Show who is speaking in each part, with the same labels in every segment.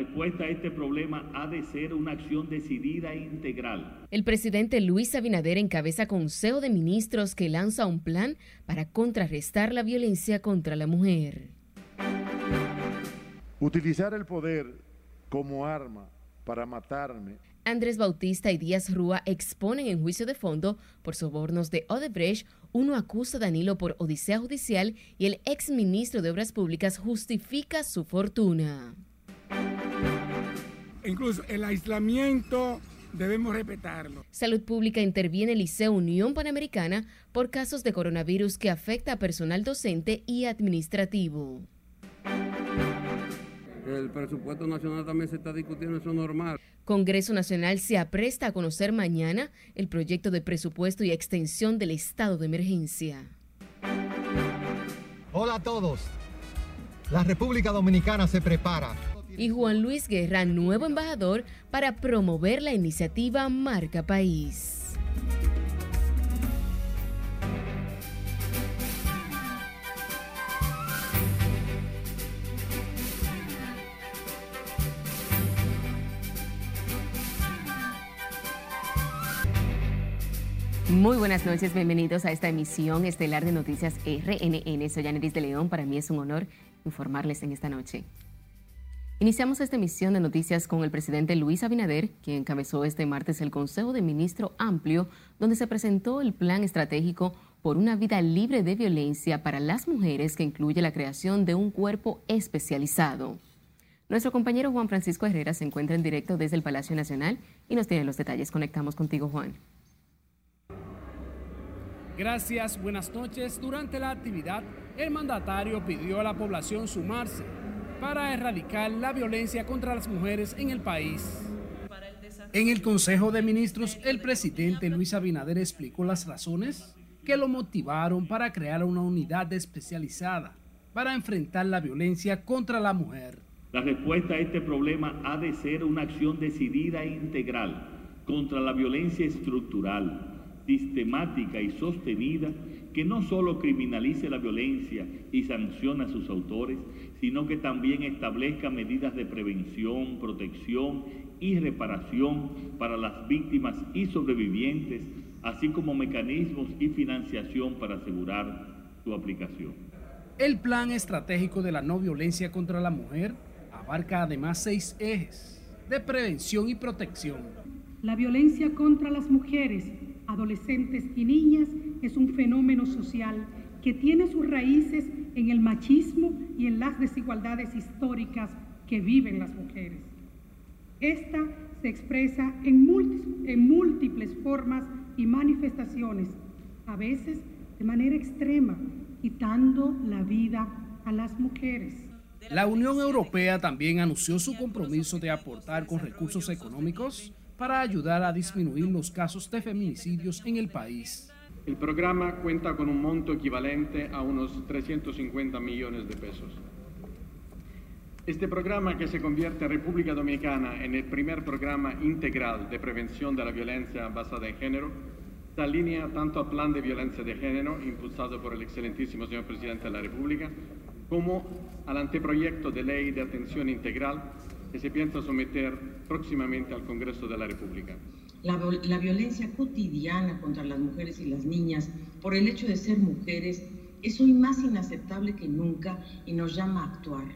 Speaker 1: respuesta a este problema ha de ser una acción decidida e integral.
Speaker 2: El presidente Luis Abinader encabeza Consejo de Ministros que lanza un plan para contrarrestar la violencia contra la mujer.
Speaker 3: Utilizar el poder como arma para matarme.
Speaker 2: Andrés Bautista y Díaz Rúa exponen en juicio de fondo por sobornos de Odebrecht. Uno acusa a Danilo por odisea judicial y el exministro de Obras Públicas justifica su fortuna.
Speaker 4: Incluso el aislamiento debemos respetarlo.
Speaker 2: Salud Pública interviene el Liceo Unión Panamericana por casos de coronavirus que afecta a personal docente y administrativo.
Speaker 5: El presupuesto nacional también se está discutiendo, eso es normal.
Speaker 2: Congreso Nacional se apresta a conocer mañana el proyecto de presupuesto y extensión del estado de emergencia.
Speaker 6: Hola a todos. La República Dominicana se prepara.
Speaker 2: Y Juan Luis Guerra, nuevo embajador, para promover la iniciativa Marca País. Muy buenas noches, bienvenidos a esta emisión estelar de Noticias RNN. Soy Aneris de León, para mí es un honor informarles en esta noche. Iniciamos esta emisión de noticias con el presidente Luis Abinader, quien encabezó este martes el Consejo de Ministro Amplio, donde se presentó el plan estratégico por una vida libre de violencia para las mujeres que incluye la creación de un cuerpo especializado. Nuestro compañero Juan Francisco Herrera se encuentra en directo desde el Palacio Nacional y nos tiene los detalles. Conectamos contigo, Juan.
Speaker 7: Gracias, buenas noches. Durante la actividad, el mandatario pidió a la población sumarse para erradicar la violencia contra las mujeres en el país. En el Consejo de Ministros, el presidente Luis Abinader explicó las razones que lo motivaron para crear una unidad especializada para enfrentar la violencia contra la mujer.
Speaker 1: La respuesta a este problema ha de ser una acción decidida e integral contra la violencia estructural sistemática y sostenida que no solo criminalice la violencia y sancione a sus autores, sino que también establezca medidas de prevención, protección y reparación para las víctimas y sobrevivientes, así como mecanismos y financiación para asegurar su aplicación.
Speaker 7: El plan estratégico de la no violencia contra la mujer abarca además seis ejes de prevención y protección.
Speaker 8: La violencia contra las mujeres adolescentes y niñas es un fenómeno social que tiene sus raíces en el machismo y en las desigualdades históricas que viven las mujeres. Esta se expresa en, múltiples formas y manifestaciones, a veces de manera extrema, quitando la vida a las mujeres.
Speaker 7: La Unión Europea también anunció su compromiso de aportar con recursos económicos para ayudar a disminuir los casos de feminicidios en el país.
Speaker 9: El programa cuenta con un monto equivalente a unos 350 millones de pesos. Este programa, que se convierte en República Dominicana en el primer programa integral de prevención de la violencia basada en género, se alinea tanto al Plan de Violencia de Género, impulsado por el excelentísimo señor Presidente de la República, como al anteproyecto de ley de atención integral que se piensa someter próximamente al Congreso de la República.
Speaker 10: La, violencia cotidiana contra las mujeres y las niñas por el hecho de ser mujeres es hoy más inaceptable que nunca y nos llama a actuar,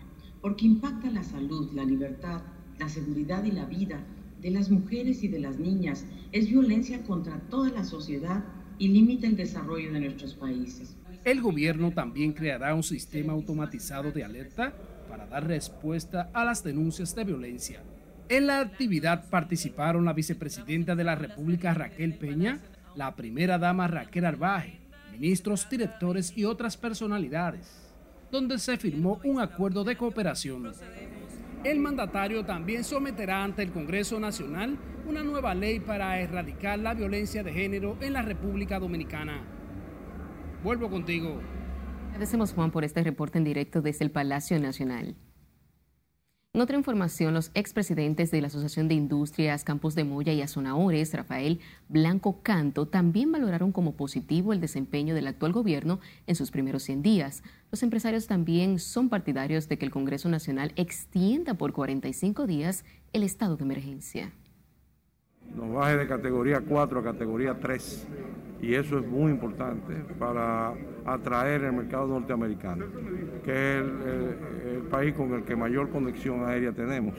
Speaker 10: porque impacta la salud, la libertad, la seguridad y la vida de las mujeres y de las niñas. Es violencia contra toda la sociedad y limita el desarrollo de nuestros países.
Speaker 7: El gobierno también creará un sistema automatizado de alerta para dar respuesta a las denuncias de violencia. En la actividad participaron la vicepresidenta de la República Raquel Peña, la primera dama Raquel Arbaje, ministros, directores y otras personalidades, donde se firmó un acuerdo de cooperación. El mandatario también someterá ante el Congreso Nacional una nueva ley para erradicar la violencia de género en la República Dominicana. Vuelvo contigo.
Speaker 2: Agradecemos, Juan, por este reporte en directo desde el Palacio Nacional. En otra información, los expresidentes de la Asociación de Industrias Campos de Moya y Azonaores, Rafael Blanco Canto, también valoraron como positivo el desempeño del actual gobierno en sus primeros 100 días. Los empresarios también son partidarios de que el Congreso Nacional extienda por 45 días el estado de emergencia.
Speaker 11: Nos baje de categoría 4 a categoría 3 y eso es muy importante para atraer el mercado norteamericano, que es el, país con el que mayor conexión aérea tenemos.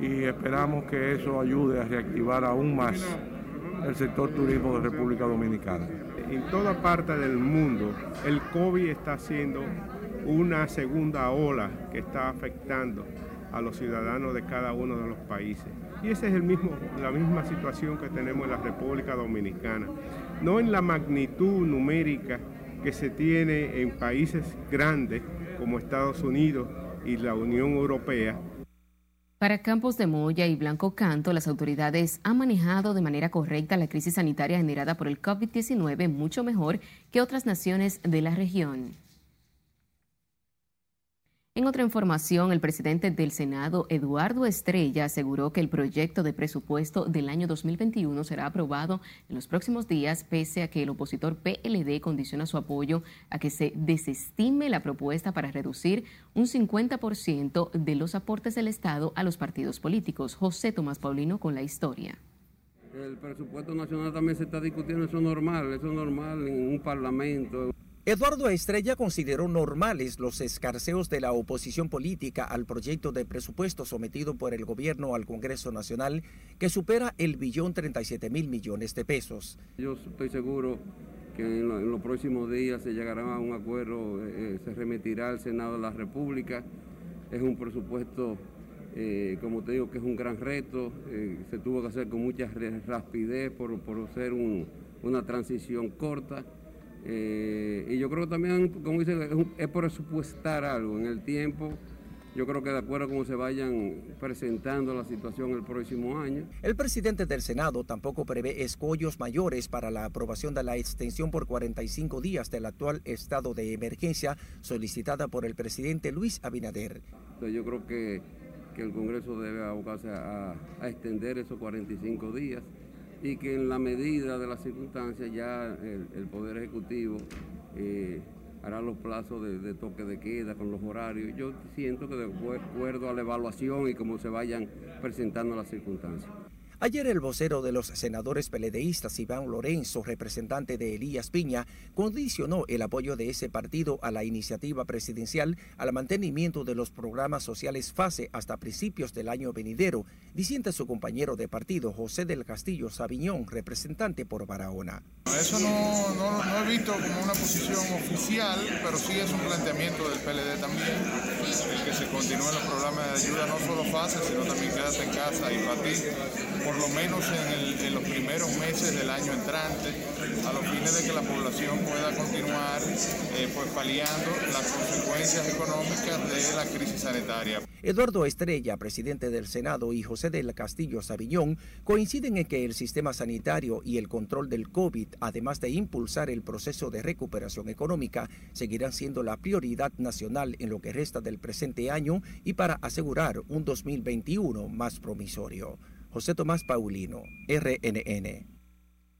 Speaker 11: Y esperamos que eso ayude a reactivar aún más el sector turismo de República Dominicana.
Speaker 12: En toda parte del mundo el COVID está haciendo una segunda ola que está afectando a los ciudadanos de cada uno de los países. Y esa es la misma situación que tenemos en la República Dominicana. No en la magnitud numérica que se tiene en países grandes como Estados Unidos y la Unión Europea,
Speaker 2: para Campos de Moya y Blanco Canto, las autoridades han manejado de manera correcta la crisis sanitaria generada por el COVID-19 mucho mejor que otras naciones de la región. En otra información, el presidente del Senado, Eduardo Estrella, aseguró que el proyecto de presupuesto del año 2021 será aprobado en los próximos días, pese a que el opositor PLD condiciona su apoyo a que se desestime la propuesta para reducir un 50% de los aportes del Estado a los partidos políticos. José Tomás Paulino con la historia.
Speaker 5: El presupuesto nacional también se está discutiendo, eso es normal, eso es normal en un parlamento.
Speaker 13: Eduardo Estrella consideró normales los escarceos de la oposición política al proyecto de presupuesto sometido por el gobierno al Congreso Nacional, que supera el billón 37 mil millones de pesos.
Speaker 5: Yo estoy seguro que en, los próximos días se llegará a un acuerdo, eh, eh, se remitirá al Senado de la República. Es un presupuesto, eh, como te digo, que es un gran reto, se tuvo que hacer con mucha rapidez por, por ser una transición corta. Eh, y yo creo que también, como dice, es, por presupuestar algo en el tiempo. Yo creo que de acuerdo a cómo se vayan presentando la situación el próximo año.
Speaker 13: El presidente del Senado tampoco prevé escollos mayores para la aprobación de la extensión por 45 días del actual estado de emergencia solicitada por el presidente Luis Abinader.
Speaker 5: yo creo que, que, el Congreso debe abocarse a, a extender esos 45 días y que en la medida de las circunstancias ya el, Poder Ejecutivo eh, hará los plazos de, toque de queda con los horarios. Yo siento que de acuerdo a la evaluación y cómo se vayan presentando las circunstancias.
Speaker 13: Ayer el vocero de los senadores peledeístas, Iván Lorenzo, representante de Elías Piña, condicionó el apoyo de ese partido a la iniciativa presidencial al mantenimiento de los programas sociales fase hasta principios del año venidero, diciendo su compañero de partido, José del Castillo Sabiñón, representante por Barahona.
Speaker 11: Eso no, no, he visto como una posición oficial, pero sí es un planteamiento del PLD también, el que se continúen los programas de ayuda, no solo fase, sino también quédate en casa y para por lo menos en, los primeros meses del año entrante, a los fines de que la población pueda continuar eh, pues, paliando las consecuencias económicas de la crisis sanitaria.
Speaker 13: Eduardo Estrella, presidente del Senado, y José del Castillo Sabiñón coinciden en que el sistema sanitario y el control del COVID, además de impulsar el proceso de recuperación económica, seguirán siendo la prioridad nacional en lo que resta del presente año y para asegurar un 2021 más promisorio. José Tomás Paulino, RNN.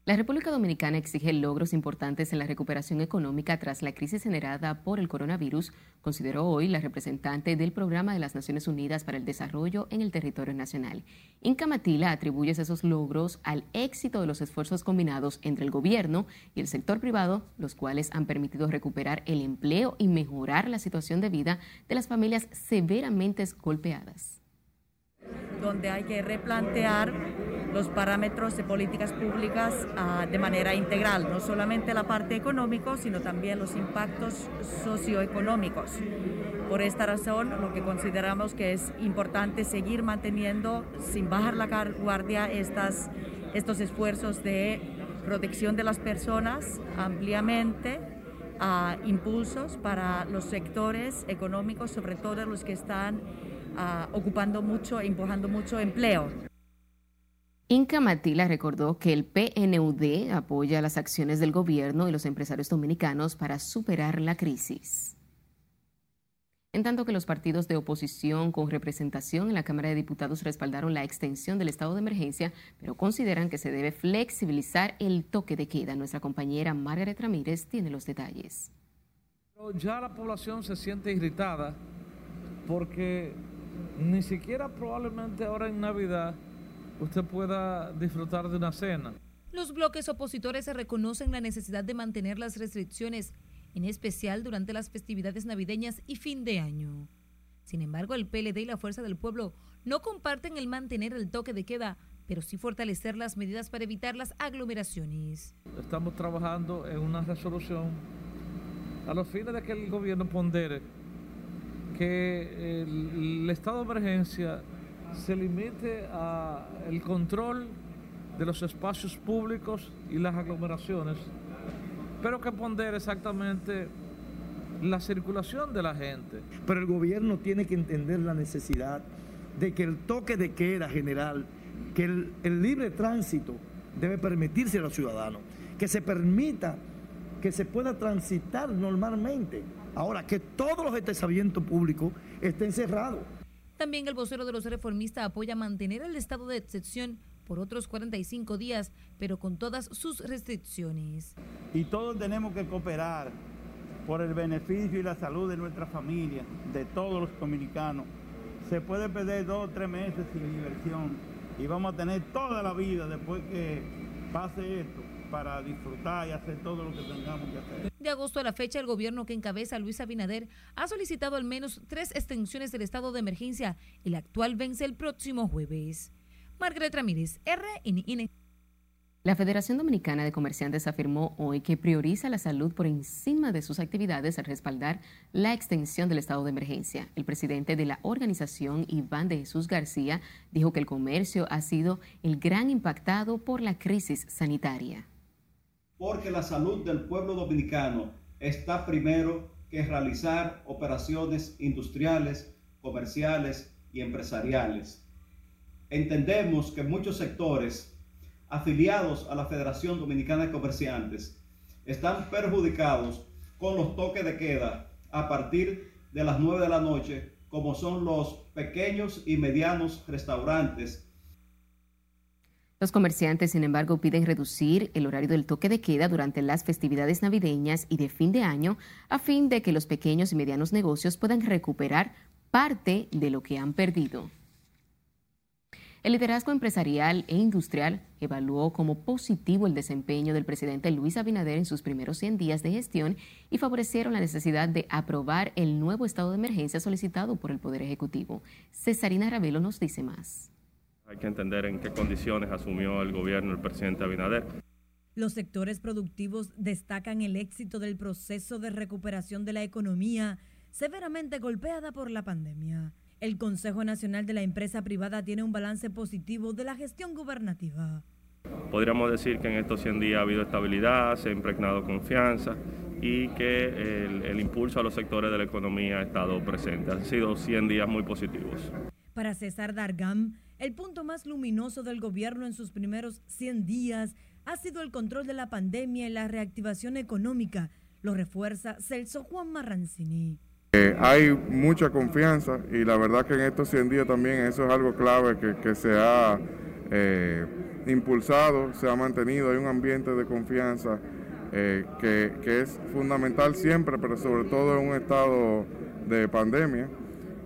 Speaker 2: La República Dominicana exige logros importantes en la recuperación económica tras la crisis generada por el coronavirus, consideró hoy la representante del Programa de las Naciones Unidas para el Desarrollo en el territorio nacional. Inca Matila atribuye esos logros al éxito de los esfuerzos combinados entre el gobierno y el sector privado, los cuales han permitido recuperar el empleo y mejorar la situación de vida de las familias severamente golpeadas
Speaker 10: donde hay que replantear los parámetros de políticas públicas ah, de manera integral, no solamente la parte económica, sino también los impactos socioeconómicos. Por esta razón, lo que consideramos que es importante seguir manteniendo, sin bajar la guardia, estas, estos esfuerzos de protección de las personas ampliamente, ah, impulsos para los sectores económicos, sobre todo los que están Ah, ocupando mucho e empujando mucho empleo.
Speaker 2: Inca Matila recordó que el PNUD apoya las acciones del gobierno y los empresarios dominicanos para superar la crisis. En tanto que los partidos de oposición con representación en la Cámara de Diputados respaldaron la extensión del estado de emergencia, pero consideran que se debe flexibilizar el toque de queda. Nuestra compañera Margaret Ramírez tiene los detalles.
Speaker 9: Ya la población se siente irritada porque ni siquiera probablemente ahora en Navidad usted pueda disfrutar de una cena.
Speaker 14: Los bloques opositores reconocen la necesidad de mantener las restricciones en especial durante las festividades navideñas y fin de año. Sin embargo, el PLD y la Fuerza del Pueblo no comparten el mantener el toque de queda, pero sí fortalecer las medidas para evitar las aglomeraciones.
Speaker 9: Estamos trabajando en una resolución a los fines de que el gobierno pondere que el, estado de emergencia se limite a el control de los espacios públicos y las aglomeraciones pero que ponder exactamente la circulación de la gente.
Speaker 15: Pero el gobierno tiene que entender la necesidad de que el toque de queda general, que el, libre tránsito debe permitirse a los ciudadanos, que se permita que se pueda transitar normalmente. Ahora, que todos los establecimientos públicos estén cerrados.
Speaker 14: También el vocero de los reformistas apoya mantener el estado de excepción por otros 45 días, pero con todas sus restricciones.
Speaker 16: Y todos tenemos que cooperar por el beneficio y la salud de nuestra familia, de todos los dominicanos. Se puede perder dos o tres meses sin diversión y vamos a tener toda la vida después que pase esto para disfrutar y hacer todo lo que tengamos que hacer.
Speaker 14: De agosto a la fecha, el gobierno que encabeza Luis Abinader ha solicitado al menos tres extensiones del estado de emergencia. El actual vence el próximo jueves. Margaret Ramírez, RNN.
Speaker 2: La Federación Dominicana de Comerciantes afirmó hoy que prioriza la salud por encima de sus actividades al respaldar la extensión del estado de emergencia. El presidente de la organización, Iván de Jesús García, dijo que el comercio ha sido el gran impactado por la crisis sanitaria.
Speaker 17: Porque la salud del pueblo dominicano está primero que realizar operaciones industriales, comerciales y empresariales entendemos que muchos sectores afiliados a la Federación Dominicana de Comerciantes están perjudicados con los toques de queda a partir de las 9 de la noche, como son los pequeños y medianos restaurantes.
Speaker 2: Los comerciantes, sin embargo, piden reducir el horario del toque de queda durante las festividades navideñas y de fin de año a fin de que los pequeños y medianos negocios puedan recuperar parte de lo que han perdido. El liderazgo empresarial e industrial evaluó como positivo el desempeño del presidente Luis Abinader en sus primeros 100 días de gestión y favorecieron la necesidad de aprobar el nuevo estado de emergencia solicitado por el Poder Ejecutivo. Cesarina Ravelo nos dice más.
Speaker 18: Hay que entender en qué condiciones asumió el gobierno el presidente Abinader.
Speaker 14: Los sectores productivos destacan el éxito del proceso de recuperación de la economía severamente golpeada por la pandemia. El Consejo Nacional de la Empresa Privada tiene un balance positivo de la gestión gubernativa.
Speaker 18: Podríamos decir que en estos 100 días ha habido estabilidad, se ha impregnado confianza y que el, impulso a los sectores de la economía ha estado presente. Han sido 100 días muy positivos.
Speaker 14: Para César Dargam, el punto más luminoso del gobierno en sus primeros 100 días ha sido el control de la pandemia y la reactivación económica. Lo refuerza Celso Juan Marrancini.
Speaker 19: Eh, hay mucha confianza y la verdad que en estos 100 días también eso es algo clave que, se ha eh, impulsado, se ha mantenido, hay un ambiente de confianza eh, que, es fundamental siempre, pero sobre todo en un estado de pandemia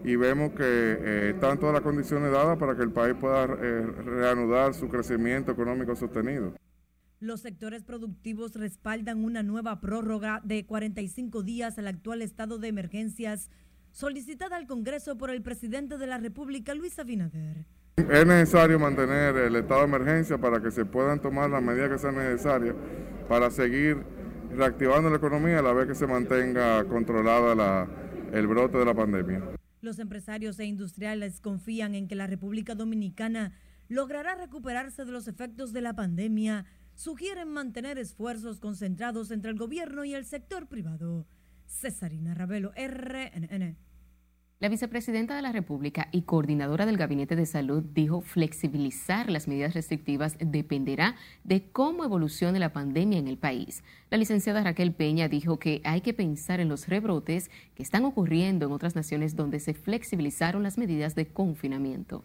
Speaker 19: y vemos que están todas las condiciones dadas para que el país pueda reanudar su crecimiento económico sostenido.
Speaker 14: Los sectores productivos respaldan una nueva prórroga de 45 días al actual estado de emergencias solicitada al Congreso por el presidente de la República, Luis Abinader.
Speaker 19: Es necesario mantener el estado de emergencia para que se puedan tomar las medidas que sean necesarias para seguir reactivando la economía a la vez que se mantenga controlada el brote de la pandemia.
Speaker 14: Los empresarios e industriales confían en que la República Dominicana logrará recuperarse de los efectos de la pandemia sugieren mantener esfuerzos concentrados entre el gobierno y el sector privado. Cesarina Ravelo, RNN.
Speaker 2: La vicepresidenta de la República y coordinadora del Gabinete de Salud dijo flexibilizar las medidas restrictivas dependerá de cómo evolucione la pandemia en el país. La licenciada Raquel Peña dijo que hay que pensar en los rebrotes que están ocurriendo en otras naciones donde se flexibilizaron las medidas de confinamiento.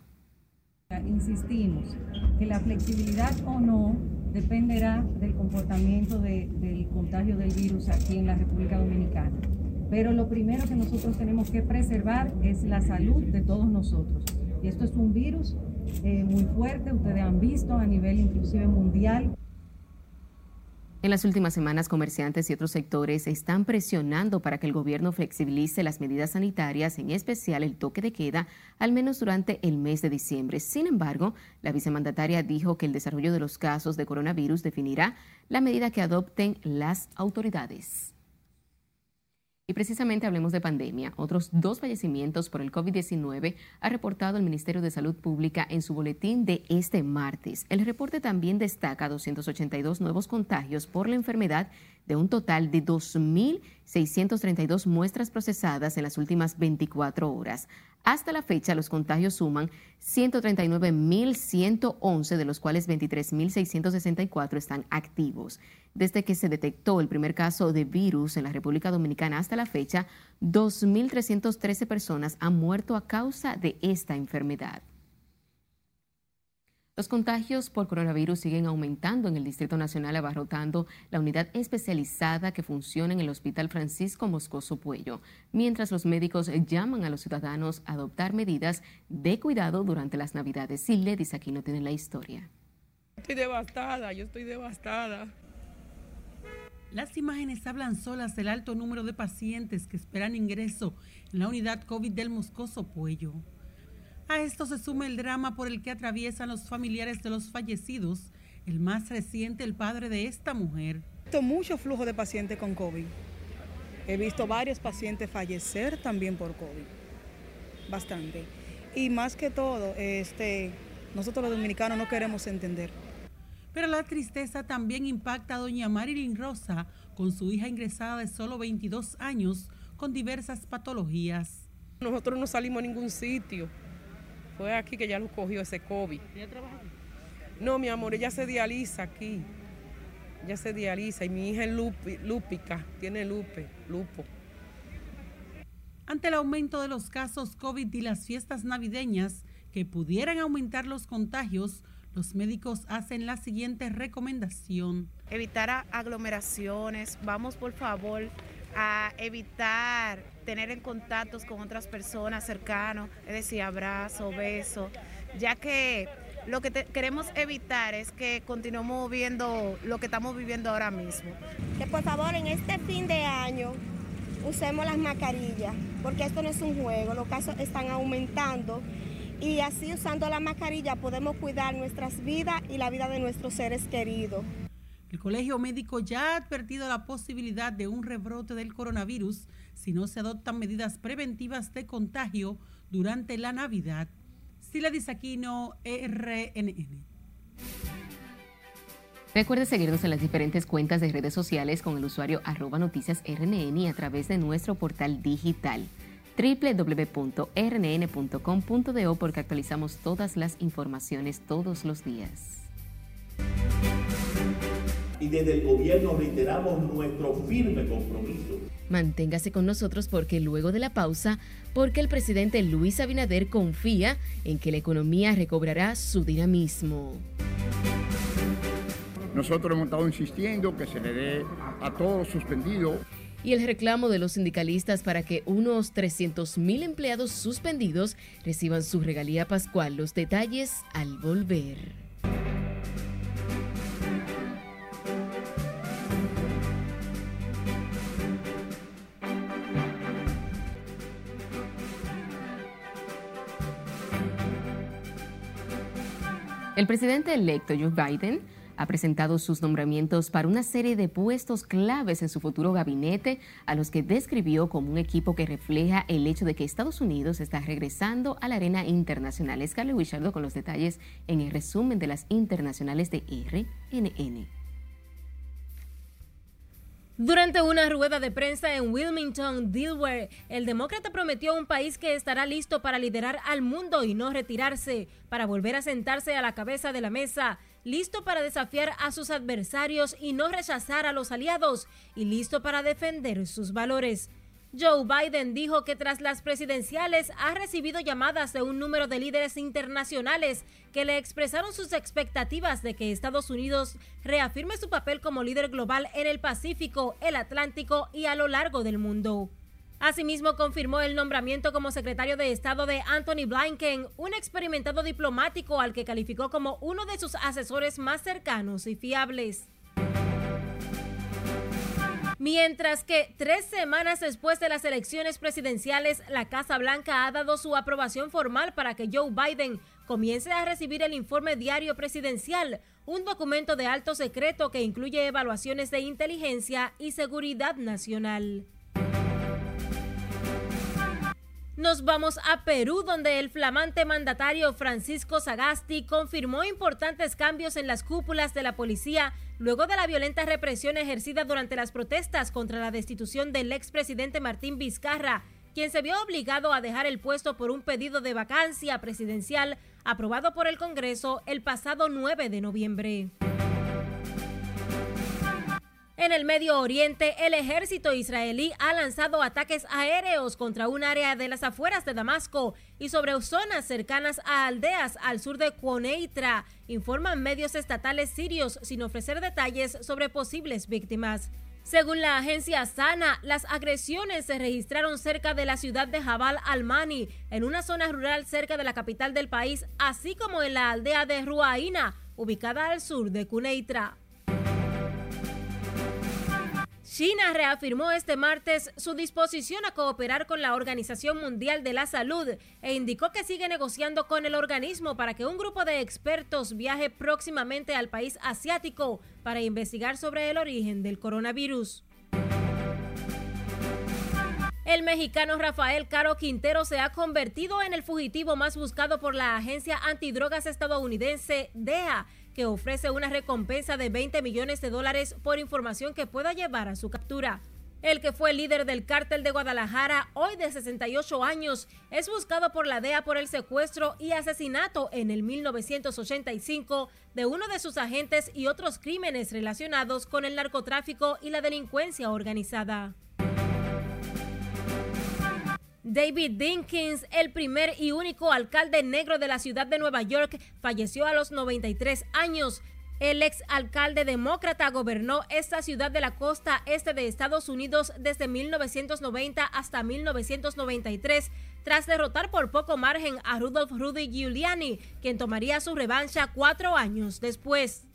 Speaker 20: Insistimos que la flexibilidad o no dependerá del comportamiento del contagio del virus aquí en la República Dominicana pero lo primero que nosotros tenemos que preservar es la salud de todos nosotros. Y esto es un virus eh, muy fuerte, ustedes han visto a nivel inclusive mundial.
Speaker 2: En las últimas semanas, comerciantes y otros sectores están presionando para que el gobierno flexibilice las medidas sanitarias, en especial el toque de queda, al menos durante el mes de diciembre. Sin embargo, la vicemandataria dijo que el desarrollo de los casos de coronavirus definirá la medida que adopten las autoridades. Precisamente hablemos de pandemia. Otros dos fallecimientos por el COVID-19 ha reportado el Ministerio de Salud Pública en su boletín de este martes. El reporte también destaca 282 nuevos contagios por la enfermedad de un total de 2.632 muestras procesadas en las últimas 24 horas. Hasta la fecha, los contagios suman 139.111, de los cuales 23.664 están activos. Desde que se detectó el primer caso de virus en la República Dominicana hasta la fecha, 2.313 personas han muerto a causa de esta enfermedad. Los contagios por coronavirus siguen aumentando en el Distrito Nacional, abarrotando la unidad especializada que funciona en el Hospital Francisco Moscoso Puello, mientras los médicos llaman a los ciudadanos a adoptar medidas de cuidado durante las Navidades. Si dice aquí no tiene la historia.
Speaker 21: Estoy devastada, yo estoy devastada.
Speaker 22: Las imágenes hablan solas del alto número de pacientes que esperan ingreso en la unidad COVID del Moscoso Puello. A esto se suma el drama por el que atraviesan los familiares de los fallecidos, el más reciente, el padre de esta mujer.
Speaker 21: He visto mucho flujo de pacientes con COVID. He visto varios pacientes fallecer también por COVID. Bastante. Y más que todo, este, nosotros los dominicanos no queremos entender.
Speaker 22: Pero la tristeza también impacta a doña Marilyn Rosa, con su hija ingresada de solo 22 años, con diversas patologías.
Speaker 21: Nosotros no salimos a ningún sitio fue aquí que ya lo cogió ese COVID. ¿Ella trabaja aquí? No, mi amor, ella se dializa aquí. Ella se dializa y mi hija es lúpica, tiene lupe, lupo.
Speaker 22: Ante el aumento de los casos COVID y las fiestas navideñas que pudieran aumentar los contagios, los médicos hacen la siguiente recomendación.
Speaker 23: Evitar aglomeraciones, vamos por favor a evitar tener en contactos con otras personas cercanas, es decir, abrazo, beso, ya que lo que queremos evitar es que continuemos viendo lo que estamos viviendo ahora mismo.
Speaker 24: Que por favor en este fin de año usemos las mascarillas, porque esto no es un juego, los casos están aumentando y así usando la mascarilla podemos cuidar nuestras vidas y la vida de nuestros seres queridos.
Speaker 22: El Colegio Médico ya ha advertido la posibilidad de un rebrote del coronavirus si no se adoptan medidas preventivas de contagio durante la Navidad. Sila Disaquino, RNN.
Speaker 2: Recuerde seguirnos en las diferentes cuentas de redes sociales con el usuario arroba noticias RNN y a través de nuestro portal digital www.rnn.com.do porque actualizamos todas las informaciones todos los días
Speaker 1: y desde el gobierno reiteramos nuestro firme compromiso.
Speaker 2: Manténgase con nosotros porque luego de la pausa, porque el presidente Luis Abinader confía en que la economía recobrará su dinamismo.
Speaker 25: Nosotros hemos estado insistiendo que se le dé a todos suspendidos
Speaker 2: y el reclamo de los sindicalistas para que unos 300.000 empleados suspendidos reciban su regalía pascual. Los detalles al volver. El presidente electo Joe Biden ha presentado sus nombramientos para una serie de puestos claves en su futuro gabinete, a los que describió como un equipo que refleja el hecho de que Estados Unidos está regresando a la arena internacional. Scarlett Wichardo con los detalles en el resumen de las internacionales de RNN.
Speaker 26: Durante una rueda de prensa en Wilmington, Delaware, el demócrata prometió un país que estará listo para liderar al mundo y no retirarse, para volver a sentarse a la cabeza de la mesa, listo para desafiar a sus adversarios y no rechazar a los aliados, y listo para defender sus valores. Joe Biden dijo que tras las presidenciales ha recibido llamadas de un número de líderes internacionales que le expresaron sus expectativas de que Estados Unidos reafirme su papel como líder global en el Pacífico, el Atlántico y a lo largo del mundo. Asimismo, confirmó el nombramiento como secretario de Estado de Anthony Blinken, un experimentado diplomático al que calificó como uno de sus asesores más cercanos y fiables. Mientras que tres semanas después de las elecciones presidenciales, la Casa Blanca ha dado su aprobación formal para que Joe Biden comience a recibir el informe diario presidencial, un documento de alto secreto que incluye evaluaciones de inteligencia y seguridad nacional. Nos vamos a Perú, donde el flamante mandatario Francisco Sagasti confirmó importantes cambios en las cúpulas de la policía luego de la violenta represión ejercida durante las protestas contra la destitución del expresidente Martín Vizcarra, quien se vio obligado a dejar el puesto por un pedido de vacancia presidencial aprobado por el Congreso el pasado 9 de noviembre. En el Medio Oriente, el ejército israelí ha lanzado ataques aéreos contra un área de las afueras de Damasco y sobre zonas cercanas a aldeas al sur de Quneitra, informan medios estatales sirios sin ofrecer detalles sobre posibles víctimas. Según la agencia Sana, las agresiones se registraron cerca de la ciudad de Jabal al-Mani, en una zona rural cerca de la capital del país, así como en la aldea de Ruaina, ubicada al sur de Quneitra. China reafirmó este martes su disposición a cooperar con la Organización Mundial de la Salud e indicó que sigue negociando con el organismo para que un grupo de expertos viaje próximamente al país asiático para investigar sobre el origen del coronavirus. El mexicano Rafael Caro Quintero se ha convertido en el fugitivo más buscado por la agencia antidrogas estadounidense DEA que ofrece una recompensa de 20 millones de dólares por información que pueda llevar a su captura. El que fue líder del cártel de Guadalajara, hoy de 68 años, es buscado por la DEA por el secuestro y asesinato en el 1985 de uno de sus agentes y otros crímenes relacionados con el narcotráfico y la delincuencia organizada. David Dinkins, el primer y único alcalde negro de la ciudad de Nueva York, falleció a los 93 años. El ex alcalde demócrata gobernó esta ciudad de la costa este de Estados Unidos desde 1990 hasta 1993, tras derrotar por poco margen a Rudolph Rudy Giuliani, quien tomaría su revancha cuatro años después.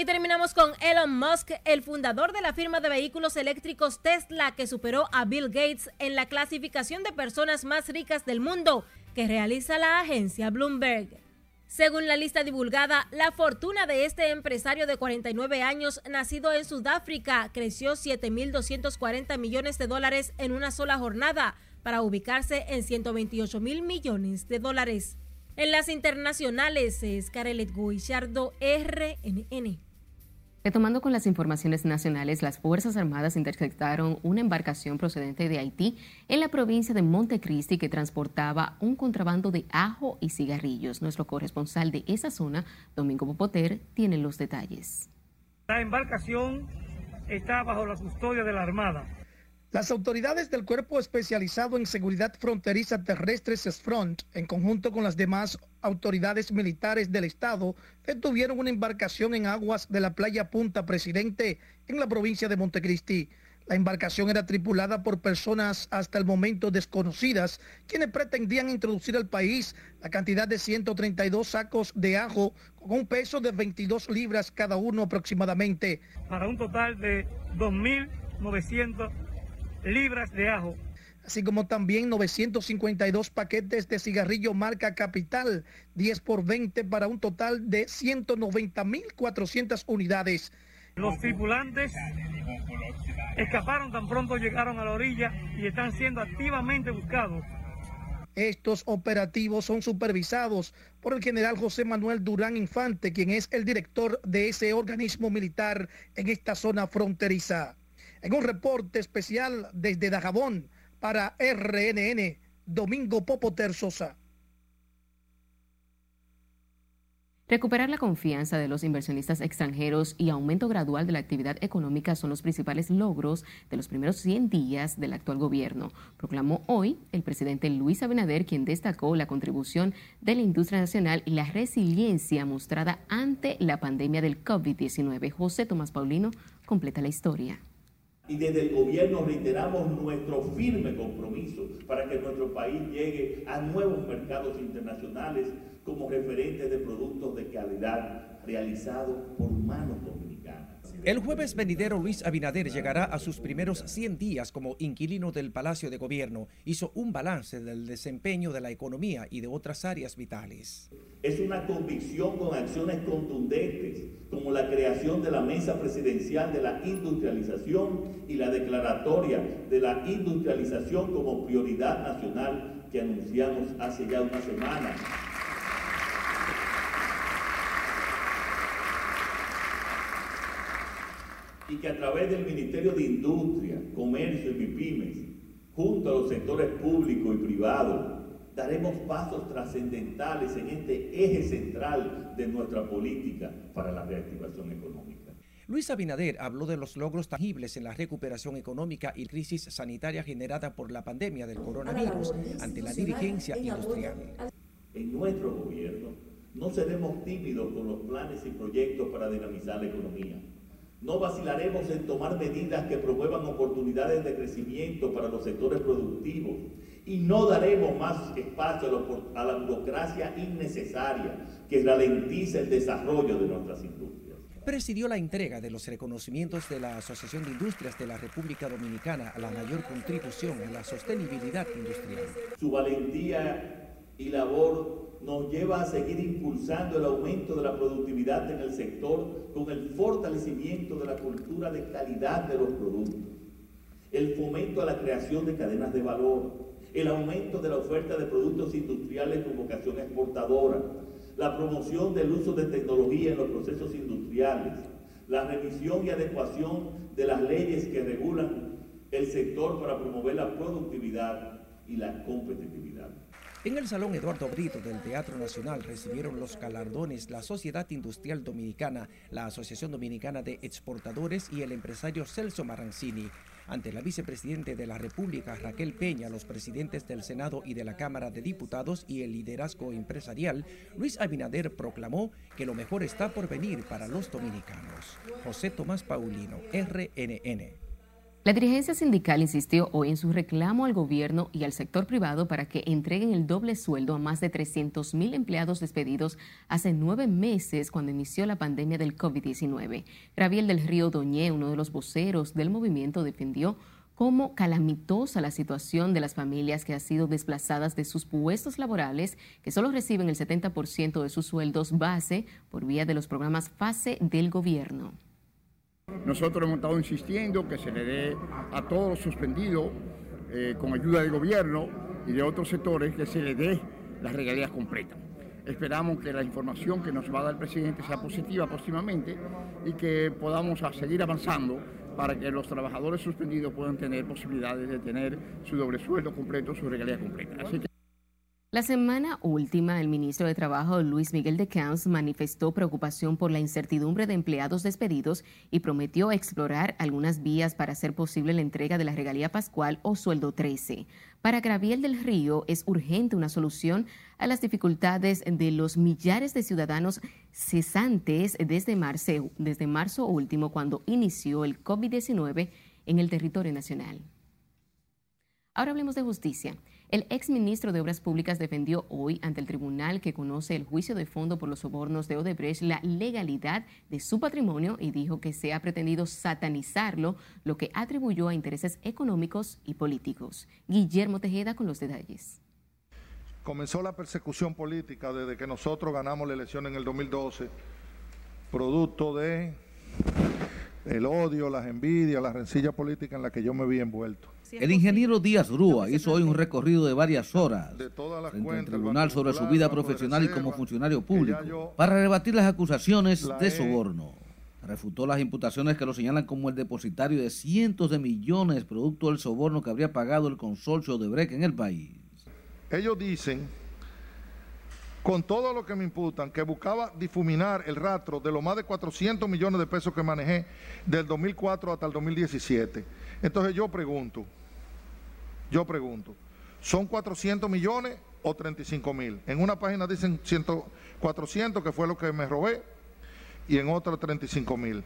Speaker 26: Y terminamos con Elon Musk, el fundador de la firma de vehículos eléctricos Tesla, que superó a Bill Gates en la clasificación de personas más ricas del mundo que realiza la agencia Bloomberg. Según la lista divulgada, la fortuna de este empresario de 49 años, nacido en Sudáfrica, creció 7.240 millones de dólares en una sola jornada, para ubicarse en 128 mil millones de dólares. En las internacionales es Carelet Guichardo, RNN.
Speaker 2: Retomando con las informaciones nacionales, las Fuerzas Armadas interceptaron una embarcación procedente de Haití en la provincia de Montecristi que transportaba un contrabando de ajo y cigarrillos. Nuestro corresponsal de esa zona, Domingo Popoter, tiene los detalles.
Speaker 27: La embarcación está bajo la custodia de la Armada.
Speaker 28: Las autoridades del Cuerpo Especializado en Seguridad Fronteriza Terrestre CESFRONT, en conjunto con las demás autoridades militares del Estado, detuvieron una embarcación en aguas de la playa Punta Presidente, en la provincia de Montecristi. La embarcación era tripulada por personas hasta el momento desconocidas, quienes pretendían introducir al país la cantidad de 132 sacos de ajo con un peso de 22 libras cada uno aproximadamente.
Speaker 27: Para un total de 2.900 libras de ajo.
Speaker 28: Así como también 952 paquetes de cigarrillo marca Capital, 10 por 20 para un total de 190.400 unidades.
Speaker 27: Los tripulantes escaparon tan pronto llegaron a la orilla y están siendo activamente buscados
Speaker 28: Estos operativos son supervisados por el general José Manuel Durán Infante, quien es el director de ese organismo militar en esta zona fronteriza. En un reporte especial desde Dajabón para RNN, Domingo Popoter Sosa.
Speaker 2: Recuperar la confianza de los inversionistas extranjeros y aumento gradual de la actividad económica son los principales logros de los primeros 100 días del actual gobierno, proclamó hoy el presidente Luis Abinader, quien destacó la contribución de la industria nacional y la resiliencia mostrada ante la pandemia del COVID-19. José Tomás Paulino completa la historia
Speaker 1: y desde el gobierno reiteramos nuestro firme compromiso para que nuestro país llegue a nuevos mercados internacionales como referente de productos de calidad realizados por manos dominicanas.
Speaker 13: El jueves venidero Luis Abinader llegará a sus primeros 100 días como inquilino del Palacio de Gobierno. Hizo un balance del desempeño de la economía y de otras áreas vitales.
Speaker 1: Es una convicción con acciones contundentes, como la creación de la Mesa Presidencial de la Industrialización y la declaratoria de la industrialización como prioridad nacional que anunciamos hace ya una semana. Y que a través del Ministerio de Industria, Comercio y MIPIMES, junto a los sectores público y privado, daremos pasos trascendentales en este eje central de nuestra política para la reactivación económica.
Speaker 13: Luis Abinader habló de los logros tangibles en la recuperación económica y crisis sanitaria generada por la pandemia del coronavirus ante la dirigencia industrial.
Speaker 1: En nuestro gobierno no seremos tímidos con los planes y proyectos para dinamizar la economía no vacilaremos en tomar medidas que promuevan oportunidades de crecimiento para los sectores productivos y no daremos más espacio a la burocracia innecesaria que ralentiza el desarrollo de nuestras industrias.
Speaker 13: Presidió la entrega de los reconocimientos de la Asociación de Industrias de la República Dominicana a la mayor contribución a la sostenibilidad industrial.
Speaker 1: Su valentía y labor nos lleva a seguir impulsando el aumento de la productividad en el sector con el fortalecimiento de la cultura de calidad de los productos, el fomento a la creación de cadenas de valor, el aumento de la oferta de productos industriales con vocación exportadora, la promoción del uso de tecnología en los procesos industriales, la revisión y adecuación de las leyes que regulan el sector para promover la productividad y la competitividad.
Speaker 13: En el Salón Eduardo Brito del Teatro Nacional recibieron los galardones la Sociedad Industrial Dominicana, la Asociación Dominicana de Exportadores y el empresario Celso Marancini. Ante la vicepresidente de la República, Raquel Peña, los presidentes del Senado y de la Cámara de Diputados y el liderazgo empresarial, Luis Abinader proclamó que lo mejor está por venir para los dominicanos. José Tomás Paulino, RNN.
Speaker 2: La dirigencia sindical insistió hoy en su reclamo al gobierno y al sector privado para que entreguen el doble sueldo a más de 300 mil empleados despedidos hace nueve meses cuando inició la pandemia del COVID-19. Graviel del Río Doñé, uno de los voceros del movimiento, defendió como calamitosa la situación de las familias que han sido desplazadas de sus puestos laborales, que solo reciben el 70% de sus sueldos base por vía de los programas FASE del gobierno.
Speaker 25: Nosotros hemos estado insistiendo que se le dé a todos los suspendidos, eh, con ayuda del gobierno y de otros sectores, que se le dé las regalías completas. Esperamos que la información que nos va a dar el presidente sea positiva próximamente y que podamos seguir avanzando para que los trabajadores suspendidos puedan tener posibilidades de tener su doble sueldo completo, su regalía completa.
Speaker 2: La semana última, el ministro de Trabajo, Luis Miguel de Camps, manifestó preocupación por la incertidumbre de empleados despedidos y prometió explorar algunas vías para hacer posible la entrega de la regalía pascual o sueldo 13. Para Graviel del Río es urgente una solución a las dificultades de los millares de ciudadanos cesantes desde marzo, desde marzo último, cuando inició el COVID-19 en el territorio nacional. Ahora hablemos de justicia. El exministro de Obras Públicas defendió hoy ante el tribunal que conoce el juicio de fondo por los sobornos de Odebrecht la legalidad de su patrimonio y dijo que se ha pretendido satanizarlo, lo que atribuyó a intereses económicos y políticos. Guillermo Tejeda con los detalles.
Speaker 29: Comenzó la persecución política desde que nosotros ganamos la elección en el 2012, producto de el odio, las envidias, la rencilla política en la que yo me vi envuelto.
Speaker 30: El ingeniero Díaz Rúa hizo hoy un recorrido de varias horas frente al tribunal sobre su vida profesional y como funcionario público para rebatir las acusaciones de soborno. Refutó las imputaciones que lo señalan como el depositario de cientos de millones producto del soborno que habría pagado el consorcio de Breck en el país.
Speaker 29: Ellos dicen, con todo lo que me imputan, que buscaba difuminar el rastro de los más de 400 millones de pesos que manejé del 2004 hasta el 2017. Entonces yo pregunto, yo pregunto, ¿son 400 millones o 35 mil? En una página dicen 400, que fue lo que me robé, y en otra 35 mil.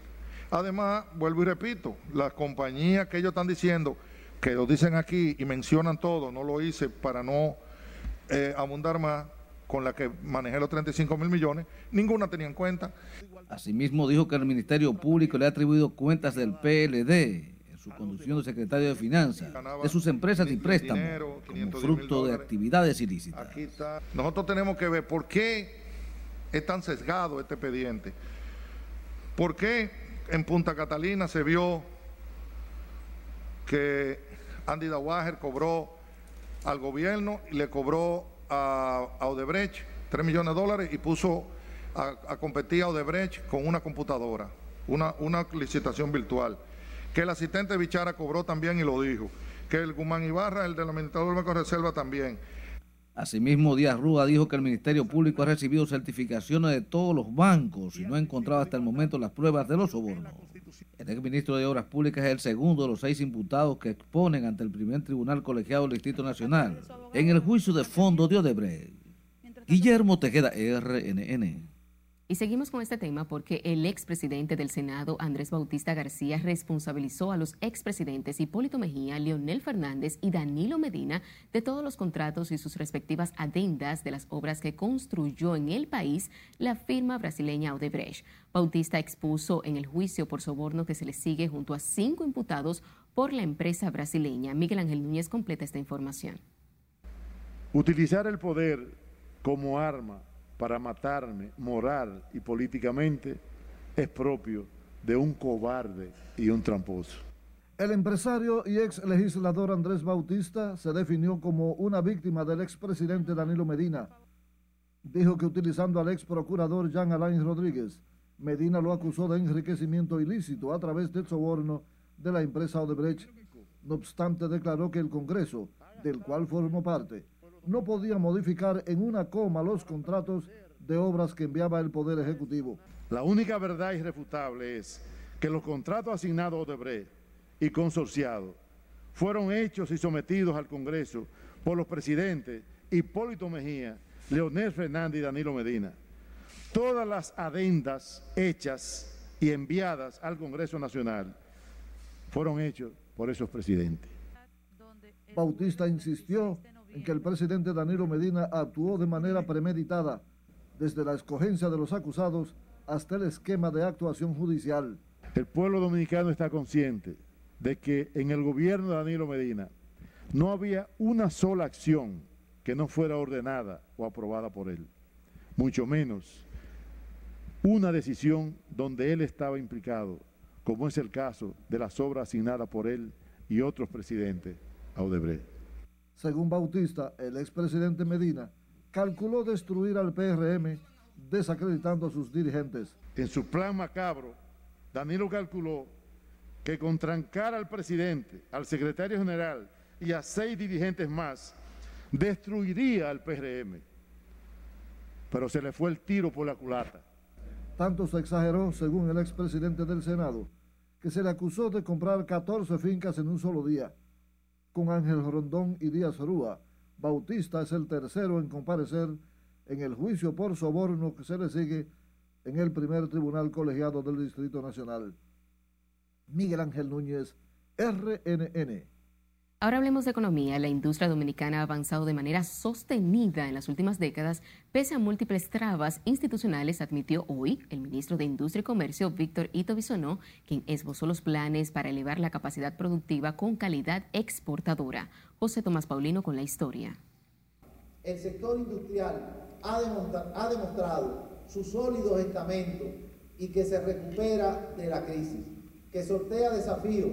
Speaker 29: Además, vuelvo y repito, las compañías que ellos están diciendo, que lo dicen aquí y mencionan todo, no lo hice para no eh, abundar más, con la que manejé los 35 mil millones, ninguna tenía en cuenta.
Speaker 30: Asimismo dijo que el Ministerio Público le ha atribuido cuentas del PLD su conducción de secretario de Finanzas, de sus empresas y préstamos, como fruto de actividades ilícitas.
Speaker 29: Nosotros tenemos que ver por qué es tan sesgado este expediente. ¿Por qué en Punta Catalina se vio que Andy Dawager cobró al gobierno y le cobró a, Odebrecht 3 millones de dólares y puso a, competir a Odebrecht con una computadora, una, una licitación virtual? Que el asistente Bichara cobró también y lo dijo. Que el Guzmán Ibarra, el del administrador del Banco Reserva también.
Speaker 30: Asimismo, Díaz Rúa dijo que el Ministerio Público ha recibido certificaciones de todos los bancos y no ha encontrado hasta el momento las pruebas de los sobornos. El exministro de Obras Públicas es el segundo de los seis imputados que exponen ante el primer tribunal colegiado del Distrito Nacional en el juicio de fondo de Odebrecht. Guillermo Tejeda, RNN.
Speaker 2: Y seguimos con este tema porque el expresidente del Senado, Andrés Bautista García, responsabilizó a los expresidentes Hipólito Mejía, Leonel Fernández y Danilo Medina de todos los contratos y sus respectivas adendas de las obras que construyó en el país la firma brasileña Odebrecht. Bautista expuso en el juicio por soborno que se le sigue junto a cinco imputados por la empresa brasileña. Miguel Ángel Núñez completa esta información.
Speaker 31: Utilizar el poder como arma para matarme moral y políticamente es propio de un cobarde y un tramposo.
Speaker 32: El empresario y ex legislador Andrés Bautista se definió como una víctima del expresidente Danilo Medina. Dijo que utilizando al ex procurador Jean Alain Rodríguez, Medina lo acusó de enriquecimiento ilícito a través del soborno de la empresa Odebrecht. No obstante, declaró que el Congreso, del cual formó parte, no podía modificar en una coma los contratos de obras que enviaba el Poder Ejecutivo.
Speaker 31: La única verdad irrefutable es que los contratos asignados a Odebrecht y consorciados fueron hechos y sometidos al Congreso por los presidentes Hipólito Mejía, Leonel Fernández y Danilo Medina. Todas las adendas hechas y enviadas al Congreso Nacional fueron hechos por esos presidentes.
Speaker 32: Bautista insistió en que el presidente Danilo Medina actuó de manera premeditada, desde la escogencia de los acusados hasta el esquema de actuación judicial.
Speaker 31: El pueblo dominicano está consciente de que en el gobierno de Danilo Medina no había una sola acción que no fuera ordenada o aprobada por él, mucho menos una decisión donde él estaba implicado, como es el caso de las obras asignadas por él y otros presidentes a Odebrecht.
Speaker 32: Según Bautista, el expresidente Medina calculó destruir al PRM desacreditando a sus dirigentes.
Speaker 31: En su plan macabro, Danilo calculó que con trancar al presidente, al secretario general y a seis dirigentes más, destruiría al PRM. Pero se le fue el tiro por la culata.
Speaker 32: Tanto se exageró, según el expresidente del Senado, que se le acusó de comprar 14 fincas en un solo día con Ángel Rondón y Díaz Rúa. Bautista es el tercero en comparecer en el juicio por soborno que se le sigue en el primer tribunal colegiado del Distrito Nacional. Miguel Ángel Núñez, RNN.
Speaker 2: Ahora hablemos de economía. La industria dominicana ha avanzado de manera sostenida en las últimas décadas, pese a múltiples trabas institucionales, admitió hoy el ministro de Industria y Comercio, Víctor Ito Bisonó, quien esbozó los planes para elevar la capacidad productiva con calidad exportadora. José Tomás Paulino con la historia.
Speaker 33: El sector industrial ha, ha demostrado su sólido estamento y que se recupera de la crisis que sortea desafíos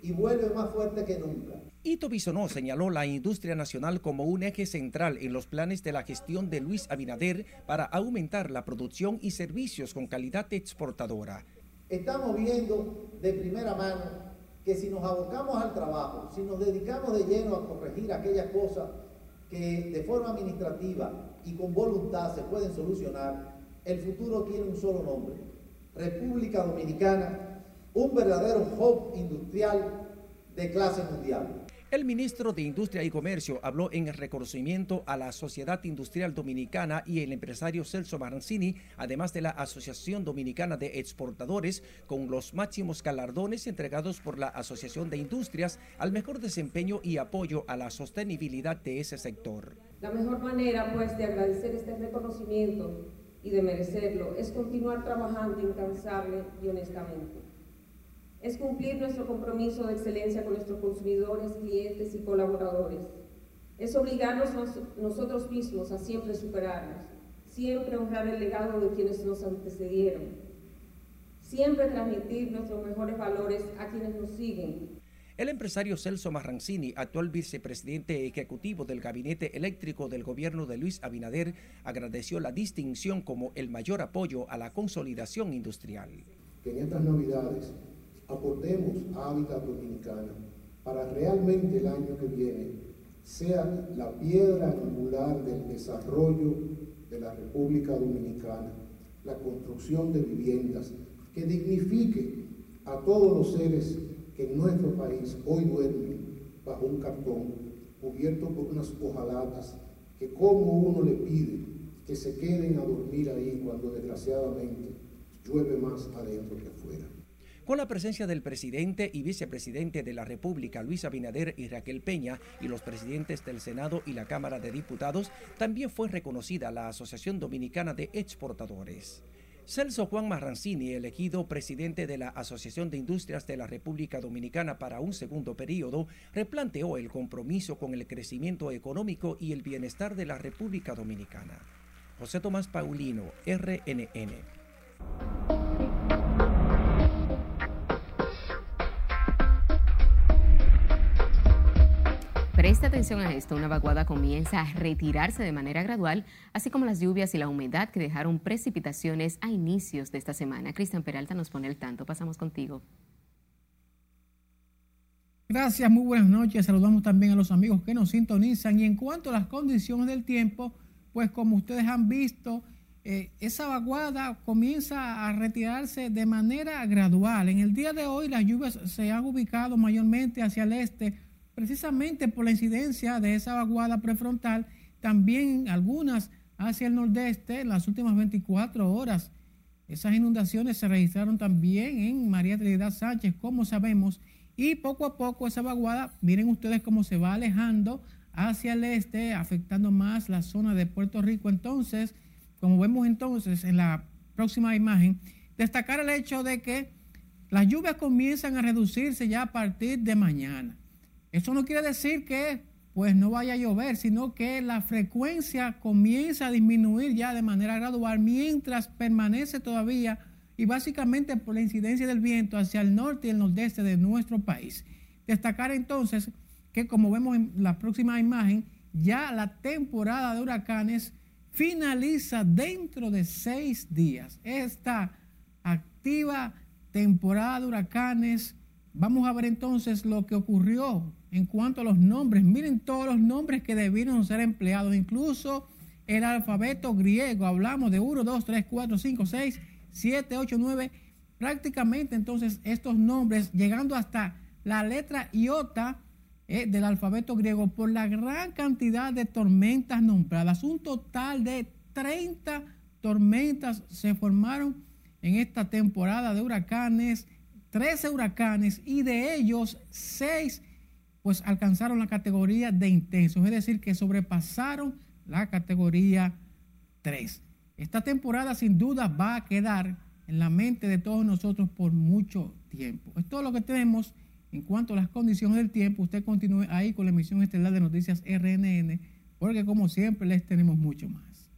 Speaker 33: y vuelve más fuerte que nunca.
Speaker 13: Ito Bisonó señaló la industria nacional como un eje central en los planes de la gestión de Luis Abinader para aumentar la producción y servicios con calidad exportadora.
Speaker 33: Estamos viendo de primera mano que si nos abocamos al trabajo, si nos dedicamos de lleno a corregir aquellas cosas que de forma administrativa y con voluntad se pueden solucionar, el futuro tiene un solo nombre, República Dominicana, un verdadero hub industrial de clase mundial.
Speaker 13: El ministro de Industria y Comercio habló en reconocimiento a la Sociedad Industrial Dominicana y el empresario Celso Marancini, además de la Asociación Dominicana de Exportadores, con los máximos galardones entregados por la Asociación de Industrias al mejor desempeño y apoyo a la sostenibilidad de ese sector.
Speaker 34: La mejor manera, pues, de agradecer este reconocimiento y de merecerlo es continuar trabajando incansable y honestamente es cumplir nuestro compromiso de excelencia con nuestros consumidores, clientes y colaboradores. Es obligarnos nosotros mismos a siempre superarnos, siempre honrar el legado de quienes nos antecedieron, siempre transmitir nuestros mejores valores a quienes nos siguen.
Speaker 13: El empresario Celso Marrancini, actual vicepresidente ejecutivo del Gabinete Eléctrico del gobierno de Luis Abinader, agradeció la distinción como el mayor apoyo a la consolidación industrial.
Speaker 35: Que en estas navidades aportemos a Hábitat Dominicana para realmente el año que viene sea la piedra angular del desarrollo de la República Dominicana, la construcción de viviendas que dignifique a todos los seres que en nuestro país hoy duermen bajo un cartón cubierto por unas hojalatas que como uno le pide que se queden a dormir ahí cuando desgraciadamente llueve más adentro que afuera.
Speaker 13: Con la presencia del presidente y vicepresidente de la República, Luis Abinader y Raquel Peña, y los presidentes del Senado y la Cámara de Diputados, también fue reconocida la Asociación Dominicana de Exportadores. Celso Juan Marrancini, elegido presidente de la Asociación de Industrias de la República Dominicana para un segundo periodo, replanteó el compromiso con el crecimiento económico y el bienestar de la República Dominicana. José Tomás Paulino, RNN.
Speaker 2: Presta atención a esto, una vaguada comienza a retirarse de manera gradual, así como las lluvias y la humedad que dejaron precipitaciones a inicios de esta semana. Cristian Peralta nos pone el tanto, pasamos contigo.
Speaker 36: Gracias, muy buenas noches. Saludamos también a los amigos que nos sintonizan. Y en cuanto a las condiciones del tiempo, pues como ustedes han visto, eh, esa vaguada comienza a retirarse de manera gradual. En el día de hoy las lluvias se han ubicado mayormente hacia el este precisamente por la incidencia de esa vaguada prefrontal, también algunas hacia el nordeste en las últimas 24 horas. Esas inundaciones se registraron también en María Trinidad Sánchez, como sabemos, y poco a poco esa vaguada, miren ustedes cómo se va alejando hacia el este, afectando más la zona de Puerto Rico. Entonces, como vemos entonces en la próxima imagen, destacar el hecho de que las lluvias comienzan a reducirse ya a partir de mañana. Eso no quiere decir que pues no vaya a llover, sino que la frecuencia comienza a disminuir ya de manera gradual mientras permanece todavía y básicamente por la incidencia del viento hacia el norte y el nordeste de nuestro país. Destacar entonces que como vemos en la próxima imagen, ya la temporada de huracanes finaliza dentro de seis días. Esta activa temporada de huracanes, vamos a ver entonces lo que ocurrió en cuanto a los nombres. Miren todos los nombres que debieron ser empleados, incluso el alfabeto griego. Hablamos de 1, 2, 3, 4, 5, 6, 7, 8, 9. Prácticamente entonces estos nombres llegando hasta la letra iota eh, del alfabeto griego por la gran cantidad de tormentas nombradas. Un total de 30 tormentas se formaron en esta temporada de huracanes, 13 huracanes y de ellos 6 pues alcanzaron la categoría de intensos, es decir, que sobrepasaron la categoría 3. Esta temporada sin duda va a quedar en la mente de todos nosotros por mucho tiempo. Es todo lo que tenemos en cuanto a las condiciones del tiempo. Usted continúe ahí con la emisión estelar de Noticias RNN, porque como siempre les tenemos mucho más.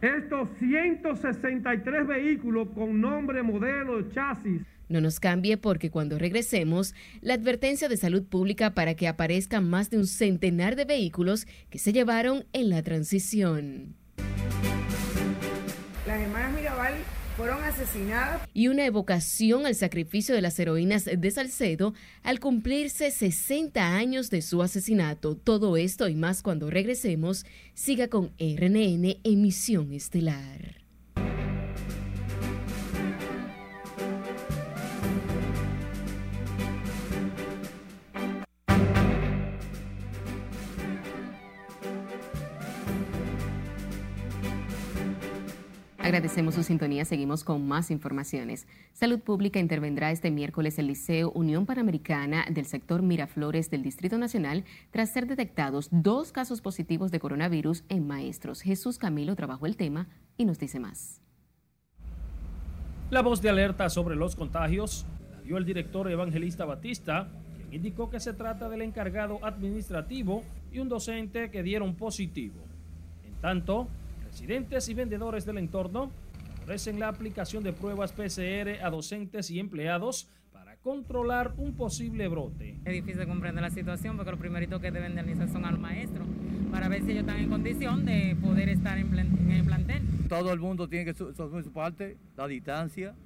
Speaker 37: Estos 163 vehículos con nombre, modelo, chasis.
Speaker 2: No nos cambie porque cuando regresemos, la advertencia de salud pública para que aparezcan más de un centenar de vehículos que se llevaron en la transición.
Speaker 38: Las hermanas Mirabal fueron asesinadas.
Speaker 2: Y una evocación al sacrificio de las heroínas de Salcedo al cumplirse 60 años de su asesinato. Todo esto y más cuando regresemos, siga con RNN Emisión Estelar. Agradecemos su sintonía. Seguimos con más informaciones. Salud Pública intervendrá este miércoles el Liceo Unión Panamericana del sector Miraflores del Distrito Nacional tras ser detectados dos casos positivos de coronavirus en maestros. Jesús Camilo trabajó el tema y nos dice más.
Speaker 39: La voz de alerta sobre los contagios la dio el director Evangelista Batista, quien indicó que se trata del encargado administrativo y un docente que dieron positivo. En tanto, Residentes y vendedores del entorno ofrecen la aplicación de pruebas PCR a docentes y empleados para controlar un posible brote.
Speaker 40: Es difícil comprender la situación porque los primeritos que deben de analizar son al maestro para ver si ellos están en condición de poder estar en, el plantel.
Speaker 41: Todo el mundo tiene que asumir su parte, la distancia,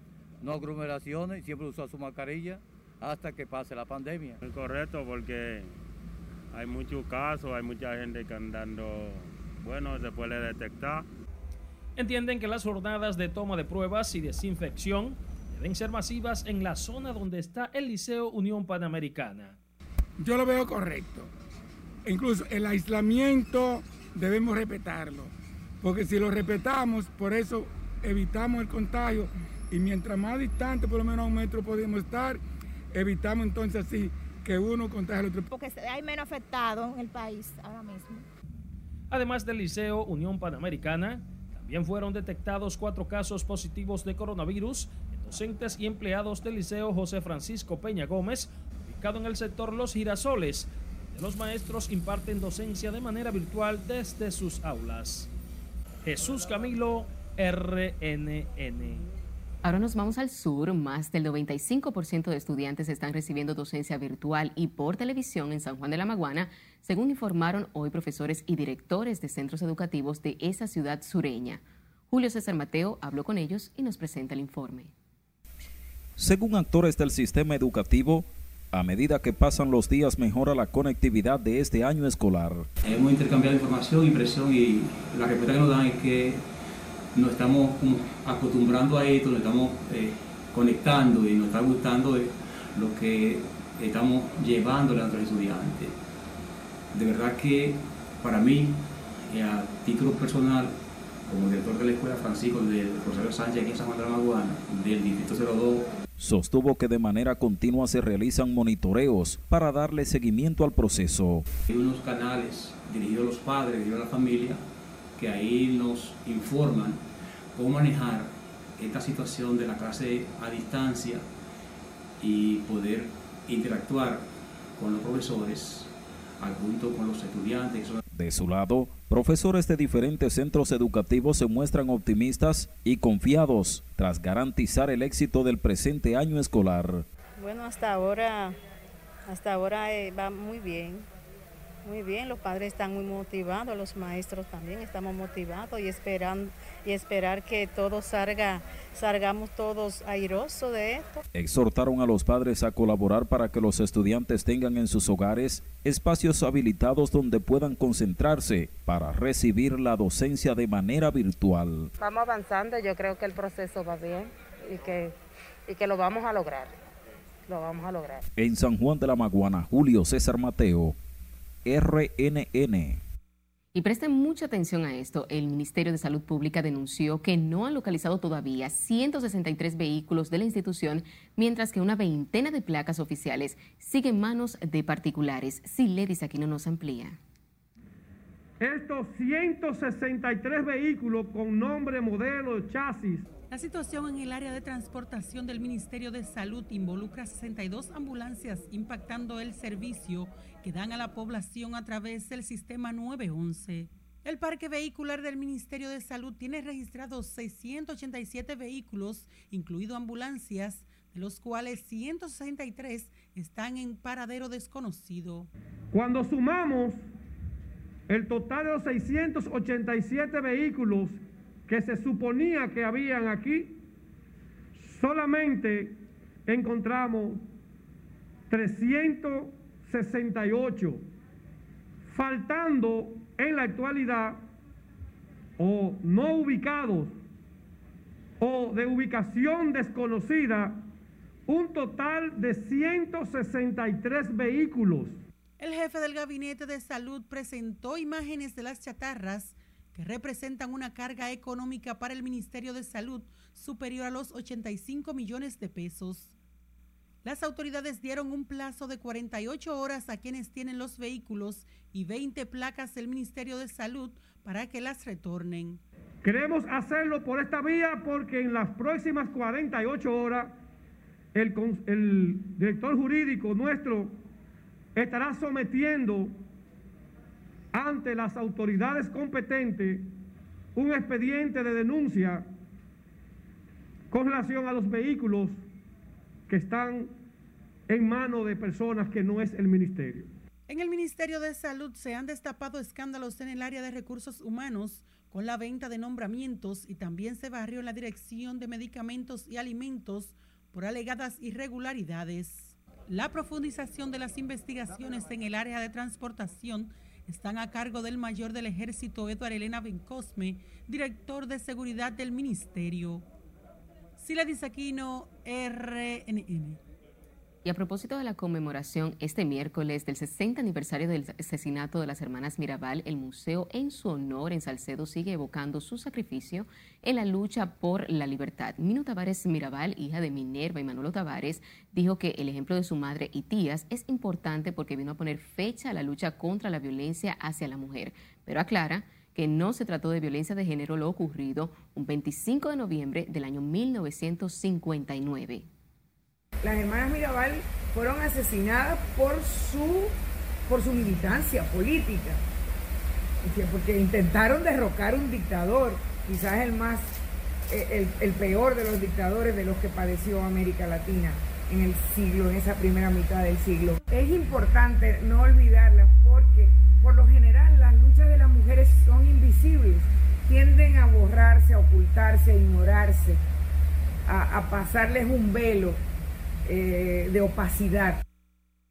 Speaker 41: no aglomeraciones, siempre usar su mascarilla hasta que pase la pandemia.
Speaker 42: Es correcto porque hay muchos casos, hay mucha gente que andando bueno, se puede detectar.
Speaker 39: Entienden que las jornadas de toma de pruebas y desinfección deben ser masivas en la zona donde está el Liceo Unión Panamericana.
Speaker 4: Yo lo veo correcto. Incluso el aislamiento debemos respetarlo, porque si lo respetamos, por eso evitamos el contagio y mientras más distante, por lo menos a un metro podemos estar, evitamos entonces así que uno contagie al otro.
Speaker 43: Porque hay menos afectados en el país ahora mismo.
Speaker 39: Además del Liceo Unión Panamericana, también fueron detectados cuatro casos positivos de coronavirus en docentes y empleados del Liceo José Francisco Peña Gómez, ubicado en el sector Los Girasoles, donde los maestros imparten docencia de manera virtual desde sus aulas. Jesús Camilo, RNN.
Speaker 2: Ahora nos vamos al sur. Más del 95% de estudiantes están recibiendo docencia virtual y por televisión en San Juan de la Maguana, según informaron hoy profesores y directores de centros educativos de esa ciudad sureña. Julio César Mateo habló con ellos y nos presenta el informe.
Speaker 44: Según actores del sistema educativo, a medida que pasan los días mejora la conectividad de este año escolar.
Speaker 45: Hemos intercambiado información, impresión y la respuesta que nos dan es que nos estamos acostumbrando a esto, nos estamos eh, conectando y nos está gustando eh, lo que estamos llevándole a nuestros estudiantes. De verdad que para mí, eh, a título personal, como director de la Escuela Francisco de Rosario Sánchez aquí en San Juan de la Maguana, del Distrito 02,
Speaker 44: Sostuvo que de manera continua se realizan monitoreos para darle seguimiento al proceso.
Speaker 45: Hay unos canales dirigidos a los padres, dirigidos a la familia, que ahí nos informan cómo manejar esta situación de la clase a distancia y poder interactuar con los profesores junto con los estudiantes.
Speaker 44: De su lado, profesores de diferentes centros educativos se muestran optimistas y confiados tras garantizar el éxito del presente año escolar.
Speaker 46: Bueno, hasta ahora, hasta ahora eh, va muy bien. Muy bien, los padres están muy motivados, los maestros también estamos motivados y esperando y esperar que todo salga, salgamos todos airosos de esto.
Speaker 44: Exhortaron a los padres a colaborar para que los estudiantes tengan en sus hogares espacios habilitados donde puedan concentrarse para recibir la docencia de manera virtual.
Speaker 46: Vamos avanzando, yo creo que el proceso va bien y que, y que lo vamos a lograr. Lo vamos a lograr.
Speaker 44: En San Juan de la Maguana, Julio César Mateo, RNN.
Speaker 2: Y presten mucha atención a esto. El Ministerio de Salud Pública denunció que no han localizado todavía 163 vehículos de la institución, mientras que una veintena de placas oficiales siguen en manos de particulares. Si Ledis aquí no nos amplía.
Speaker 37: Estos 163 vehículos con nombre, modelo, chasis
Speaker 22: la situación en el área de transportación del Ministerio de Salud involucra 62 ambulancias impactando el servicio que dan a la población a través del sistema 911. El parque vehicular del Ministerio de Salud tiene registrados 687 vehículos, incluido ambulancias, de los cuales 163 están en paradero desconocido.
Speaker 37: Cuando sumamos el total de los 687 vehículos que se suponía que habían aquí, solamente encontramos 368, faltando en la actualidad o no ubicados o de ubicación desconocida un total de 163 vehículos.
Speaker 22: El jefe del Gabinete de Salud presentó imágenes de las chatarras que representan una carga económica para el Ministerio de Salud superior a los 85 millones de pesos. Las autoridades dieron un plazo de 48 horas a quienes tienen los vehículos y 20 placas del Ministerio de Salud para que las retornen.
Speaker 37: Queremos hacerlo por esta vía porque en las próximas 48 horas el, director jurídico nuestro estará sometiendo ante las autoridades competentes un expediente de denuncia con relación a los vehículos que están en manos de personas que no es el ministerio.
Speaker 22: En el Ministerio de Salud se han destapado escándalos en el área de recursos humanos con la venta de nombramientos y también se barrió en la Dirección de Medicamentos y Alimentos por alegadas irregularidades. La profundización de las investigaciones en el área de transportación están a cargo del mayor del ejército Eduardo Elena Bencosme, director de seguridad del ministerio. Sila Disaquino, RNN.
Speaker 2: Y a propósito de la conmemoración este miércoles del 60 aniversario del asesinato de las hermanas Mirabal, el museo en su honor en Salcedo sigue evocando su sacrificio en la lucha por la libertad. Minu Tavares Mirabal, hija de Minerva y Manolo Tavares, dijo que el ejemplo de su madre y tías es importante porque vino a poner fecha a la lucha contra la violencia hacia la mujer, pero aclara que no se trató de violencia de género lo ocurrido un 25 de noviembre del año 1959
Speaker 38: las hermanas Mirabal fueron asesinadas por su, por su militancia política, porque intentaron derrocar un dictador, quizás el más, eh, el, el peor de los dictadores de los que padeció América Latina en el siglo, en esa primera mitad del siglo. Es importante no olvidarlas porque por lo general las luchas de las mujeres son invisibles, tienden a borrarse, a ocultarse, a ignorarse, a, a pasarles un velo eh, de opacidad.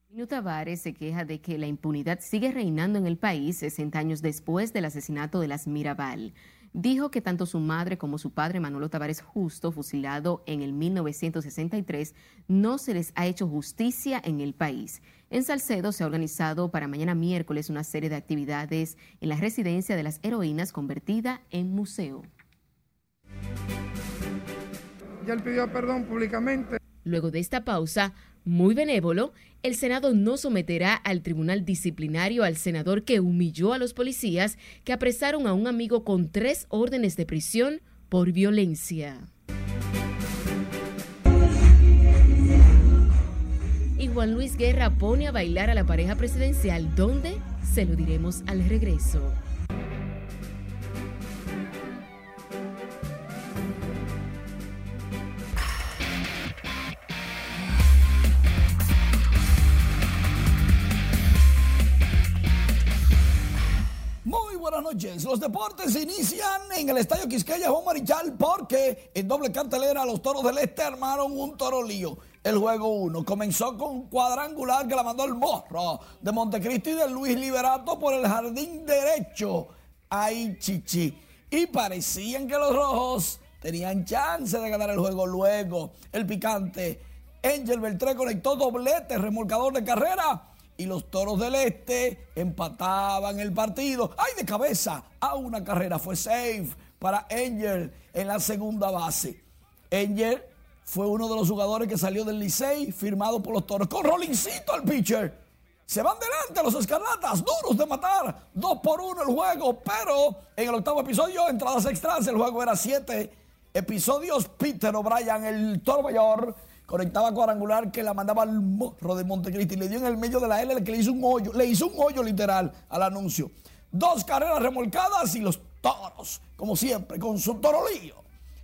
Speaker 2: Minu Tavares se queja de que la impunidad sigue reinando en el país 60 años después del asesinato de las Mirabal. Dijo que tanto su madre como su padre Manolo Tavares Justo, fusilado en el 1963, no se les ha hecho justicia en el país. En Salcedo se ha organizado para mañana miércoles una serie de actividades en la residencia de las heroínas convertida en museo.
Speaker 4: Ya él pidió perdón públicamente.
Speaker 2: Luego de esta pausa, muy benévolo, el Senado no someterá al tribunal disciplinario al senador que humilló a los policías que apresaron a un amigo con tres órdenes de prisión por violencia. Y Juan Luis Guerra pone a bailar a la pareja presidencial, ¿dónde? Se lo diremos al regreso.
Speaker 47: Los deportes inician en el Estadio Quisqueya Juan Marichal porque en doble cartelera los toros del Este armaron un toro lío. El juego 1 comenzó con un cuadrangular que la mandó el morro de Montecristi y de Luis Liberato por el jardín derecho. Ay, chichi. Y parecían que los rojos tenían chance de ganar el juego luego. El picante Angel Beltré conectó doblete, remolcador de carrera y los Toros del Este empataban el partido. ¡Ay, de cabeza! A una carrera fue safe para Angel en la segunda base. Angel fue uno de los jugadores que salió del Licey firmado por los Toros. Con Rolincito al pitcher. Se van delante los escarlatas, duros de matar. Dos por uno el juego, pero en el octavo episodio, entradas extras, el juego era siete episodios. Peter O'Brien, el toro mayor, conectaba cuadrangular que la mandaba al morro de Montecristi. Le dio en el medio de la L que le hizo un hoyo, le hizo un hoyo literal al anuncio. dos carreras remolcadas y los toros, como siempre, con su torolío,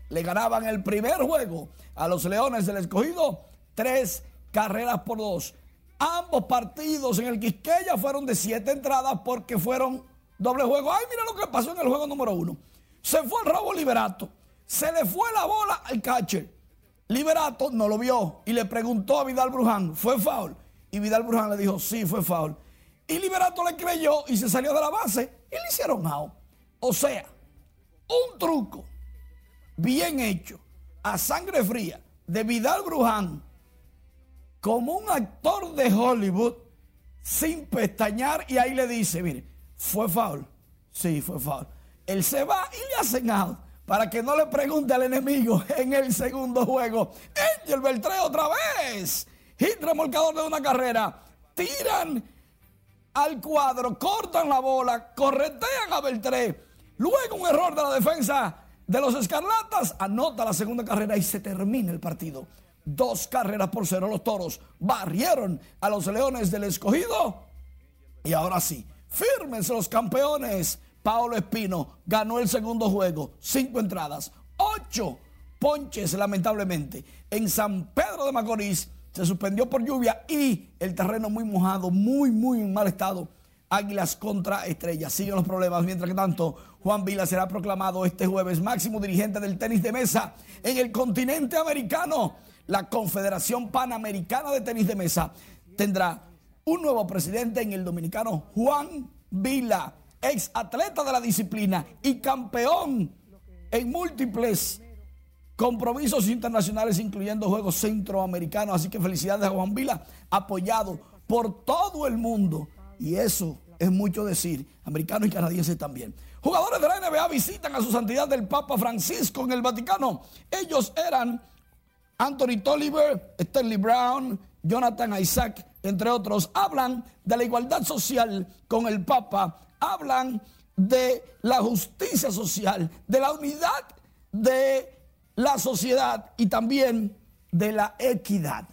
Speaker 47: le ganaban el primer juego a los Leones del Escogido, tres carreras por dos. Ambos partidos en el Quisqueya fueron de siete entradas porque fueron doble juego. Ay, mira lo que pasó en el juego número uno. Se fue el robo Liberato. Se le fue la bola al catcher. Liberato no lo vio y le preguntó a Vidal Bruján, ¿fue foul? Y Vidal Bruján le dijo, sí, fue foul. Y Liberato le creyó y se salió de la base y le hicieron out. O sea, un truco bien hecho a sangre fría de Vidal Bruján como un actor de Hollywood sin pestañear y ahí le dice, mire, fue foul. Sí, fue foul. Él se va y le hacen out para que no le pregunte al enemigo en el segundo juego. Angel Beltré otra vez. Hit remolcador de una carrera. Tiran al cuadro, cortan la bola, corretean a Beltré. Luego un error de la defensa de los Escarlatas. Anota la segunda carrera y se termina el partido. Dos carreras por cero. Los toros barrieron a los Leones del Escogido. Y ahora sí, fírmense los campeones. Paolo Espino ganó el segundo juego. Cinco entradas, ocho ponches lamentablemente. En San Pedro de Macorís se suspendió por lluvia y el terreno muy mojado, muy, muy en mal estado. Águilas contra Estrellas. Siguen los problemas. Mientras que tanto, Juan Vila será proclamado este jueves máximo dirigente del tenis de mesa en el continente americano. La Confederación Panamericana de Tenis de Mesa tendrá un nuevo presidente en el dominicano Juan Vila, ex atleta de la disciplina y campeón en múltiples compromisos internacionales, incluyendo Juegos Centroamericanos. Así que felicidades a Juan Vila, apoyado por todo el mundo. Y eso es mucho decir, americanos y canadienses también. Jugadores de la NBA visitan a su santidad del Papa Francisco en el Vaticano. Ellos eran Anthony Tolliver, Stanley Brown, Jonathan Isaac, entre otros. Hablan de la igualdad social con el Papa, hablan de la justicia social, de la unidad de la sociedad y también de la equidad.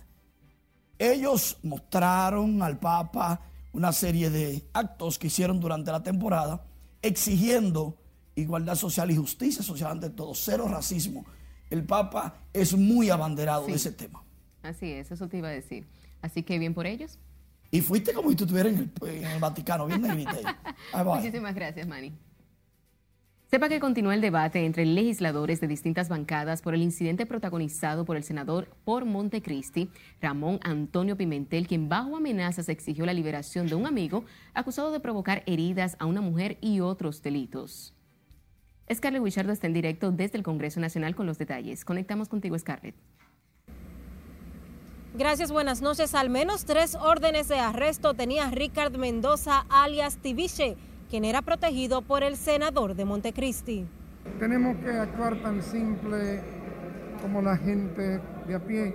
Speaker 47: Ellos mostraron al Papa una serie de actos que hicieron durante la temporada exigiendo igualdad social y justicia social ante todo, cero racismo. El Papa es muy abanderado de ese tema.
Speaker 2: Así es, eso te iba a decir. Así que bien por ellos.
Speaker 47: Y fuiste como si tú estuvieras en el, Vaticano, bien
Speaker 2: Muchísimas gracias, Manny. Sepa que continúa el debate entre legisladores de distintas bancadas por el incidente protagonizado por el senador por Montecristi, Ramón Antonio Pimentel, quien bajo amenazas exigió la liberación de un amigo acusado de provocar heridas a una mujer y otros delitos. Scarlett Wichardo está en directo desde el Congreso Nacional con los detalles. Conectamos contigo, Scarlett.
Speaker 26: Gracias, buenas noches. Al menos tres órdenes de arresto tenía Ricard Mendoza alias Tibiche quien era protegido por el senador de Montecristi.
Speaker 46: Tenemos que actuar tan simple como la gente de a pie.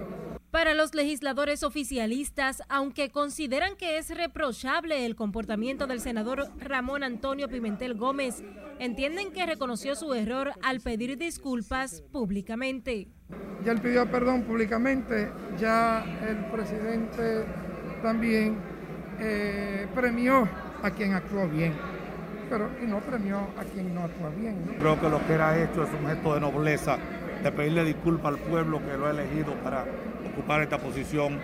Speaker 26: Para los legisladores oficialistas, aunque consideran que es reprochable el comportamiento del senador Ramón Antonio Pimentel Gómez, entienden que reconoció su error al pedir disculpas públicamente.
Speaker 46: Ya él pidió perdón públicamente, ya el presidente también eh, premió a quien actuó bien pero y no premió a quien no actúa bien.
Speaker 48: Creo que lo que era hecho es un gesto de nobleza, de pedirle disculpas al pueblo que lo ha elegido para ocupar esta posición,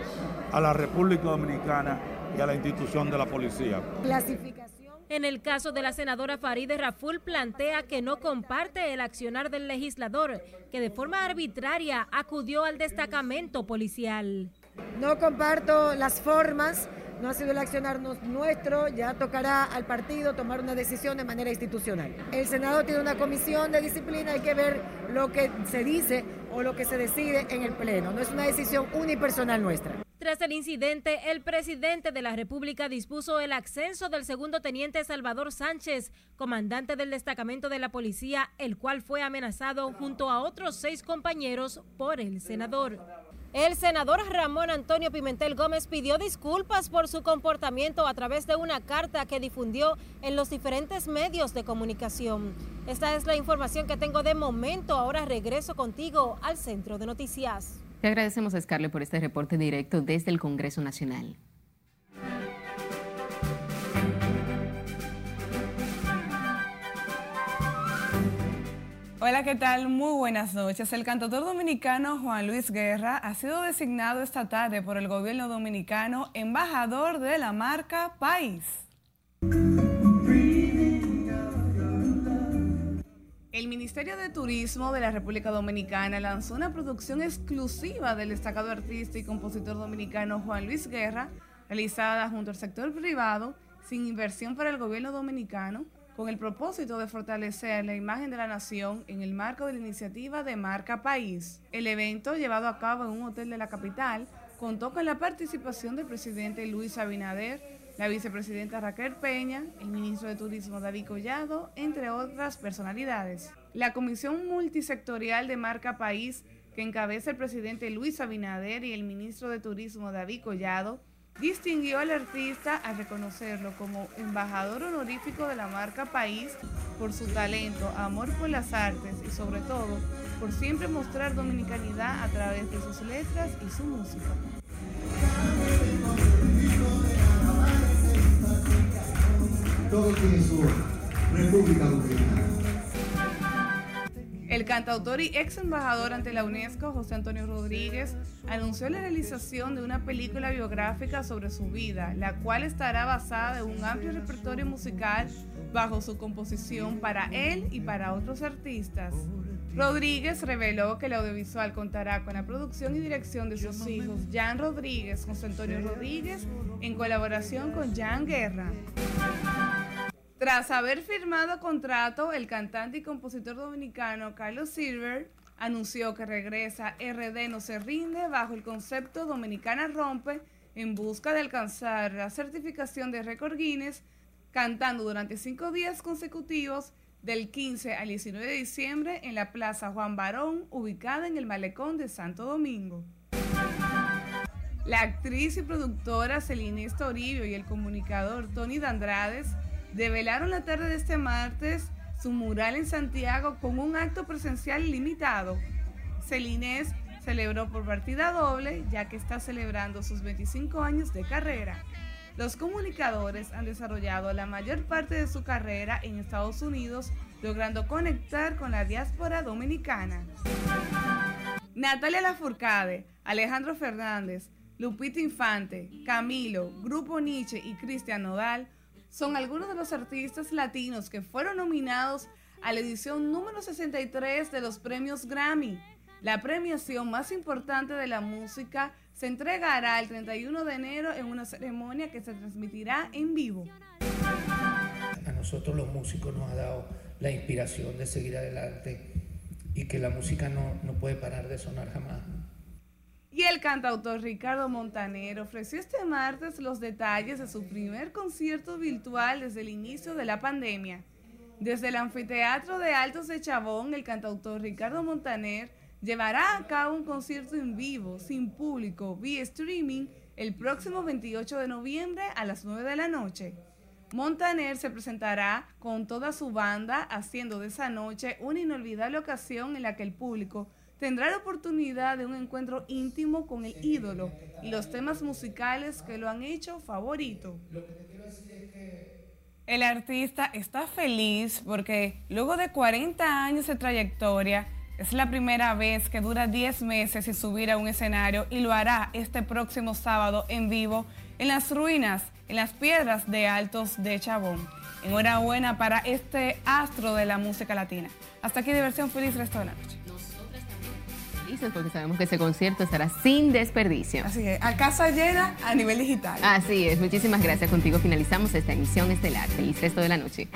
Speaker 48: a la República Dominicana y a la institución de la policía.
Speaker 26: Clasificación. En el caso de la senadora Farideh Raful plantea que no comparte el accionar del legislador, que de forma arbitraria acudió al destacamento policial.
Speaker 49: No comparto las formas no ha sido el accionar nuestro, ya tocará al partido tomar una decisión de manera institucional. El Senado tiene una comisión de disciplina, hay que ver lo que se dice o lo que se decide en el Pleno, no es una decisión unipersonal nuestra.
Speaker 26: Tras el incidente, el presidente de la República dispuso el ascenso del segundo teniente Salvador Sánchez, comandante del destacamento de la policía, el cual fue amenazado junto a otros seis compañeros por el senador. El senador Ramón Antonio Pimentel Gómez pidió disculpas por su comportamiento a través de una carta que difundió en los diferentes medios de comunicación. Esta es la información que tengo de momento. Ahora regreso contigo al centro de noticias.
Speaker 2: Le agradecemos a Scarlett por este reporte directo desde el Congreso Nacional.
Speaker 50: Hola, ¿qué tal? Muy buenas noches. El cantautor dominicano Juan Luis Guerra ha sido designado esta tarde por el gobierno dominicano embajador de la marca País. El Ministerio de Turismo de la República Dominicana lanzó una producción exclusiva del destacado artista y compositor dominicano Juan Luis Guerra, realizada junto al sector privado, sin inversión para el gobierno dominicano, con el propósito de fortalecer la imagen de la nación en el marco de la iniciativa de Marca País. El evento, llevado a cabo en un hotel de la capital, contó con la participación del presidente Luis Abinader, la vicepresidenta Raquel Peña, el ministro de Turismo David Collado, entre otras personalidades. La Comisión Multisectorial de Marca País, que encabeza el presidente Luis Abinader y el ministro de Turismo David Collado, distinguió al artista al reconocerlo como embajador honorífico de la marca País por su talento, amor por las artes y sobre todo por siempre mostrar dominicanidad a través de sus letras y su música.
Speaker 51: Todo tiene su República Dominicana.
Speaker 50: El cantautor y ex embajador ante la UNESCO, José Antonio Rodríguez, anunció la realización de una película biográfica sobre su vida, la cual estará basada en un amplio repertorio musical bajo su composición para él y para otros artistas. Rodríguez reveló que el audiovisual contará con la producción y dirección de sus hijos Jan Rodríguez, José Antonio Rodríguez, en colaboración con Jan Guerra. Tras haber firmado contrato, el cantante y compositor dominicano Carlos Silver anunció que regresa RD No Se Rinde bajo el concepto Dominicana Rompe en busca de alcanzar la certificación de récord Guinness, cantando durante cinco días consecutivos del 15 al 19 de diciembre en la Plaza Juan Barón, ubicada en el Malecón de Santo Domingo. La actriz y productora Celine Toribio y el comunicador Tony Dandrades develaron la tarde de este martes su mural en Santiago con un acto presencial limitado. Celines celebró por partida doble ya que está celebrando sus 25 años de carrera. Los comunicadores han desarrollado la mayor parte de su carrera en Estados Unidos, logrando conectar con la diáspora dominicana. Natalia Lafourcade, Alejandro Fernández, Lupita Infante, Camilo, Grupo Nietzsche y Cristian Nodal son algunos de los artistas latinos que fueron nominados a la edición número 63 de los premios Grammy. La premiación más importante de la música se entregará el 31 de enero en una ceremonia que se transmitirá en vivo.
Speaker 52: A nosotros los músicos nos ha dado la inspiración de seguir adelante y que la música no, no puede parar de sonar jamás.
Speaker 50: Y el cantautor Ricardo Montaner ofreció este martes los detalles de su primer concierto virtual desde el inicio de la pandemia. Desde el anfiteatro de Altos de Chabón, el cantautor Ricardo Montaner llevará a cabo un concierto en vivo, sin público, vía streaming, el próximo 28 de noviembre a las 9 de la noche. Montaner se presentará con toda su banda, haciendo de esa noche una inolvidable ocasión en la que el público tendrá la oportunidad de un encuentro íntimo con el ídolo y los temas musicales que lo han hecho favorito. El artista está feliz porque luego de 40 años de trayectoria, es la primera vez que dura 10 meses sin subir a un escenario y lo hará este próximo sábado en vivo en las ruinas, en las piedras de Altos de Chabón. Enhorabuena para este astro de la música latina. Hasta aquí diversión feliz resto de la noche
Speaker 2: porque sabemos que ese concierto estará sin desperdicio.
Speaker 50: Así es, a casa llena a nivel digital.
Speaker 2: Así es, muchísimas gracias contigo. Finalizamos esta emisión estelar. Feliz resto de la noche.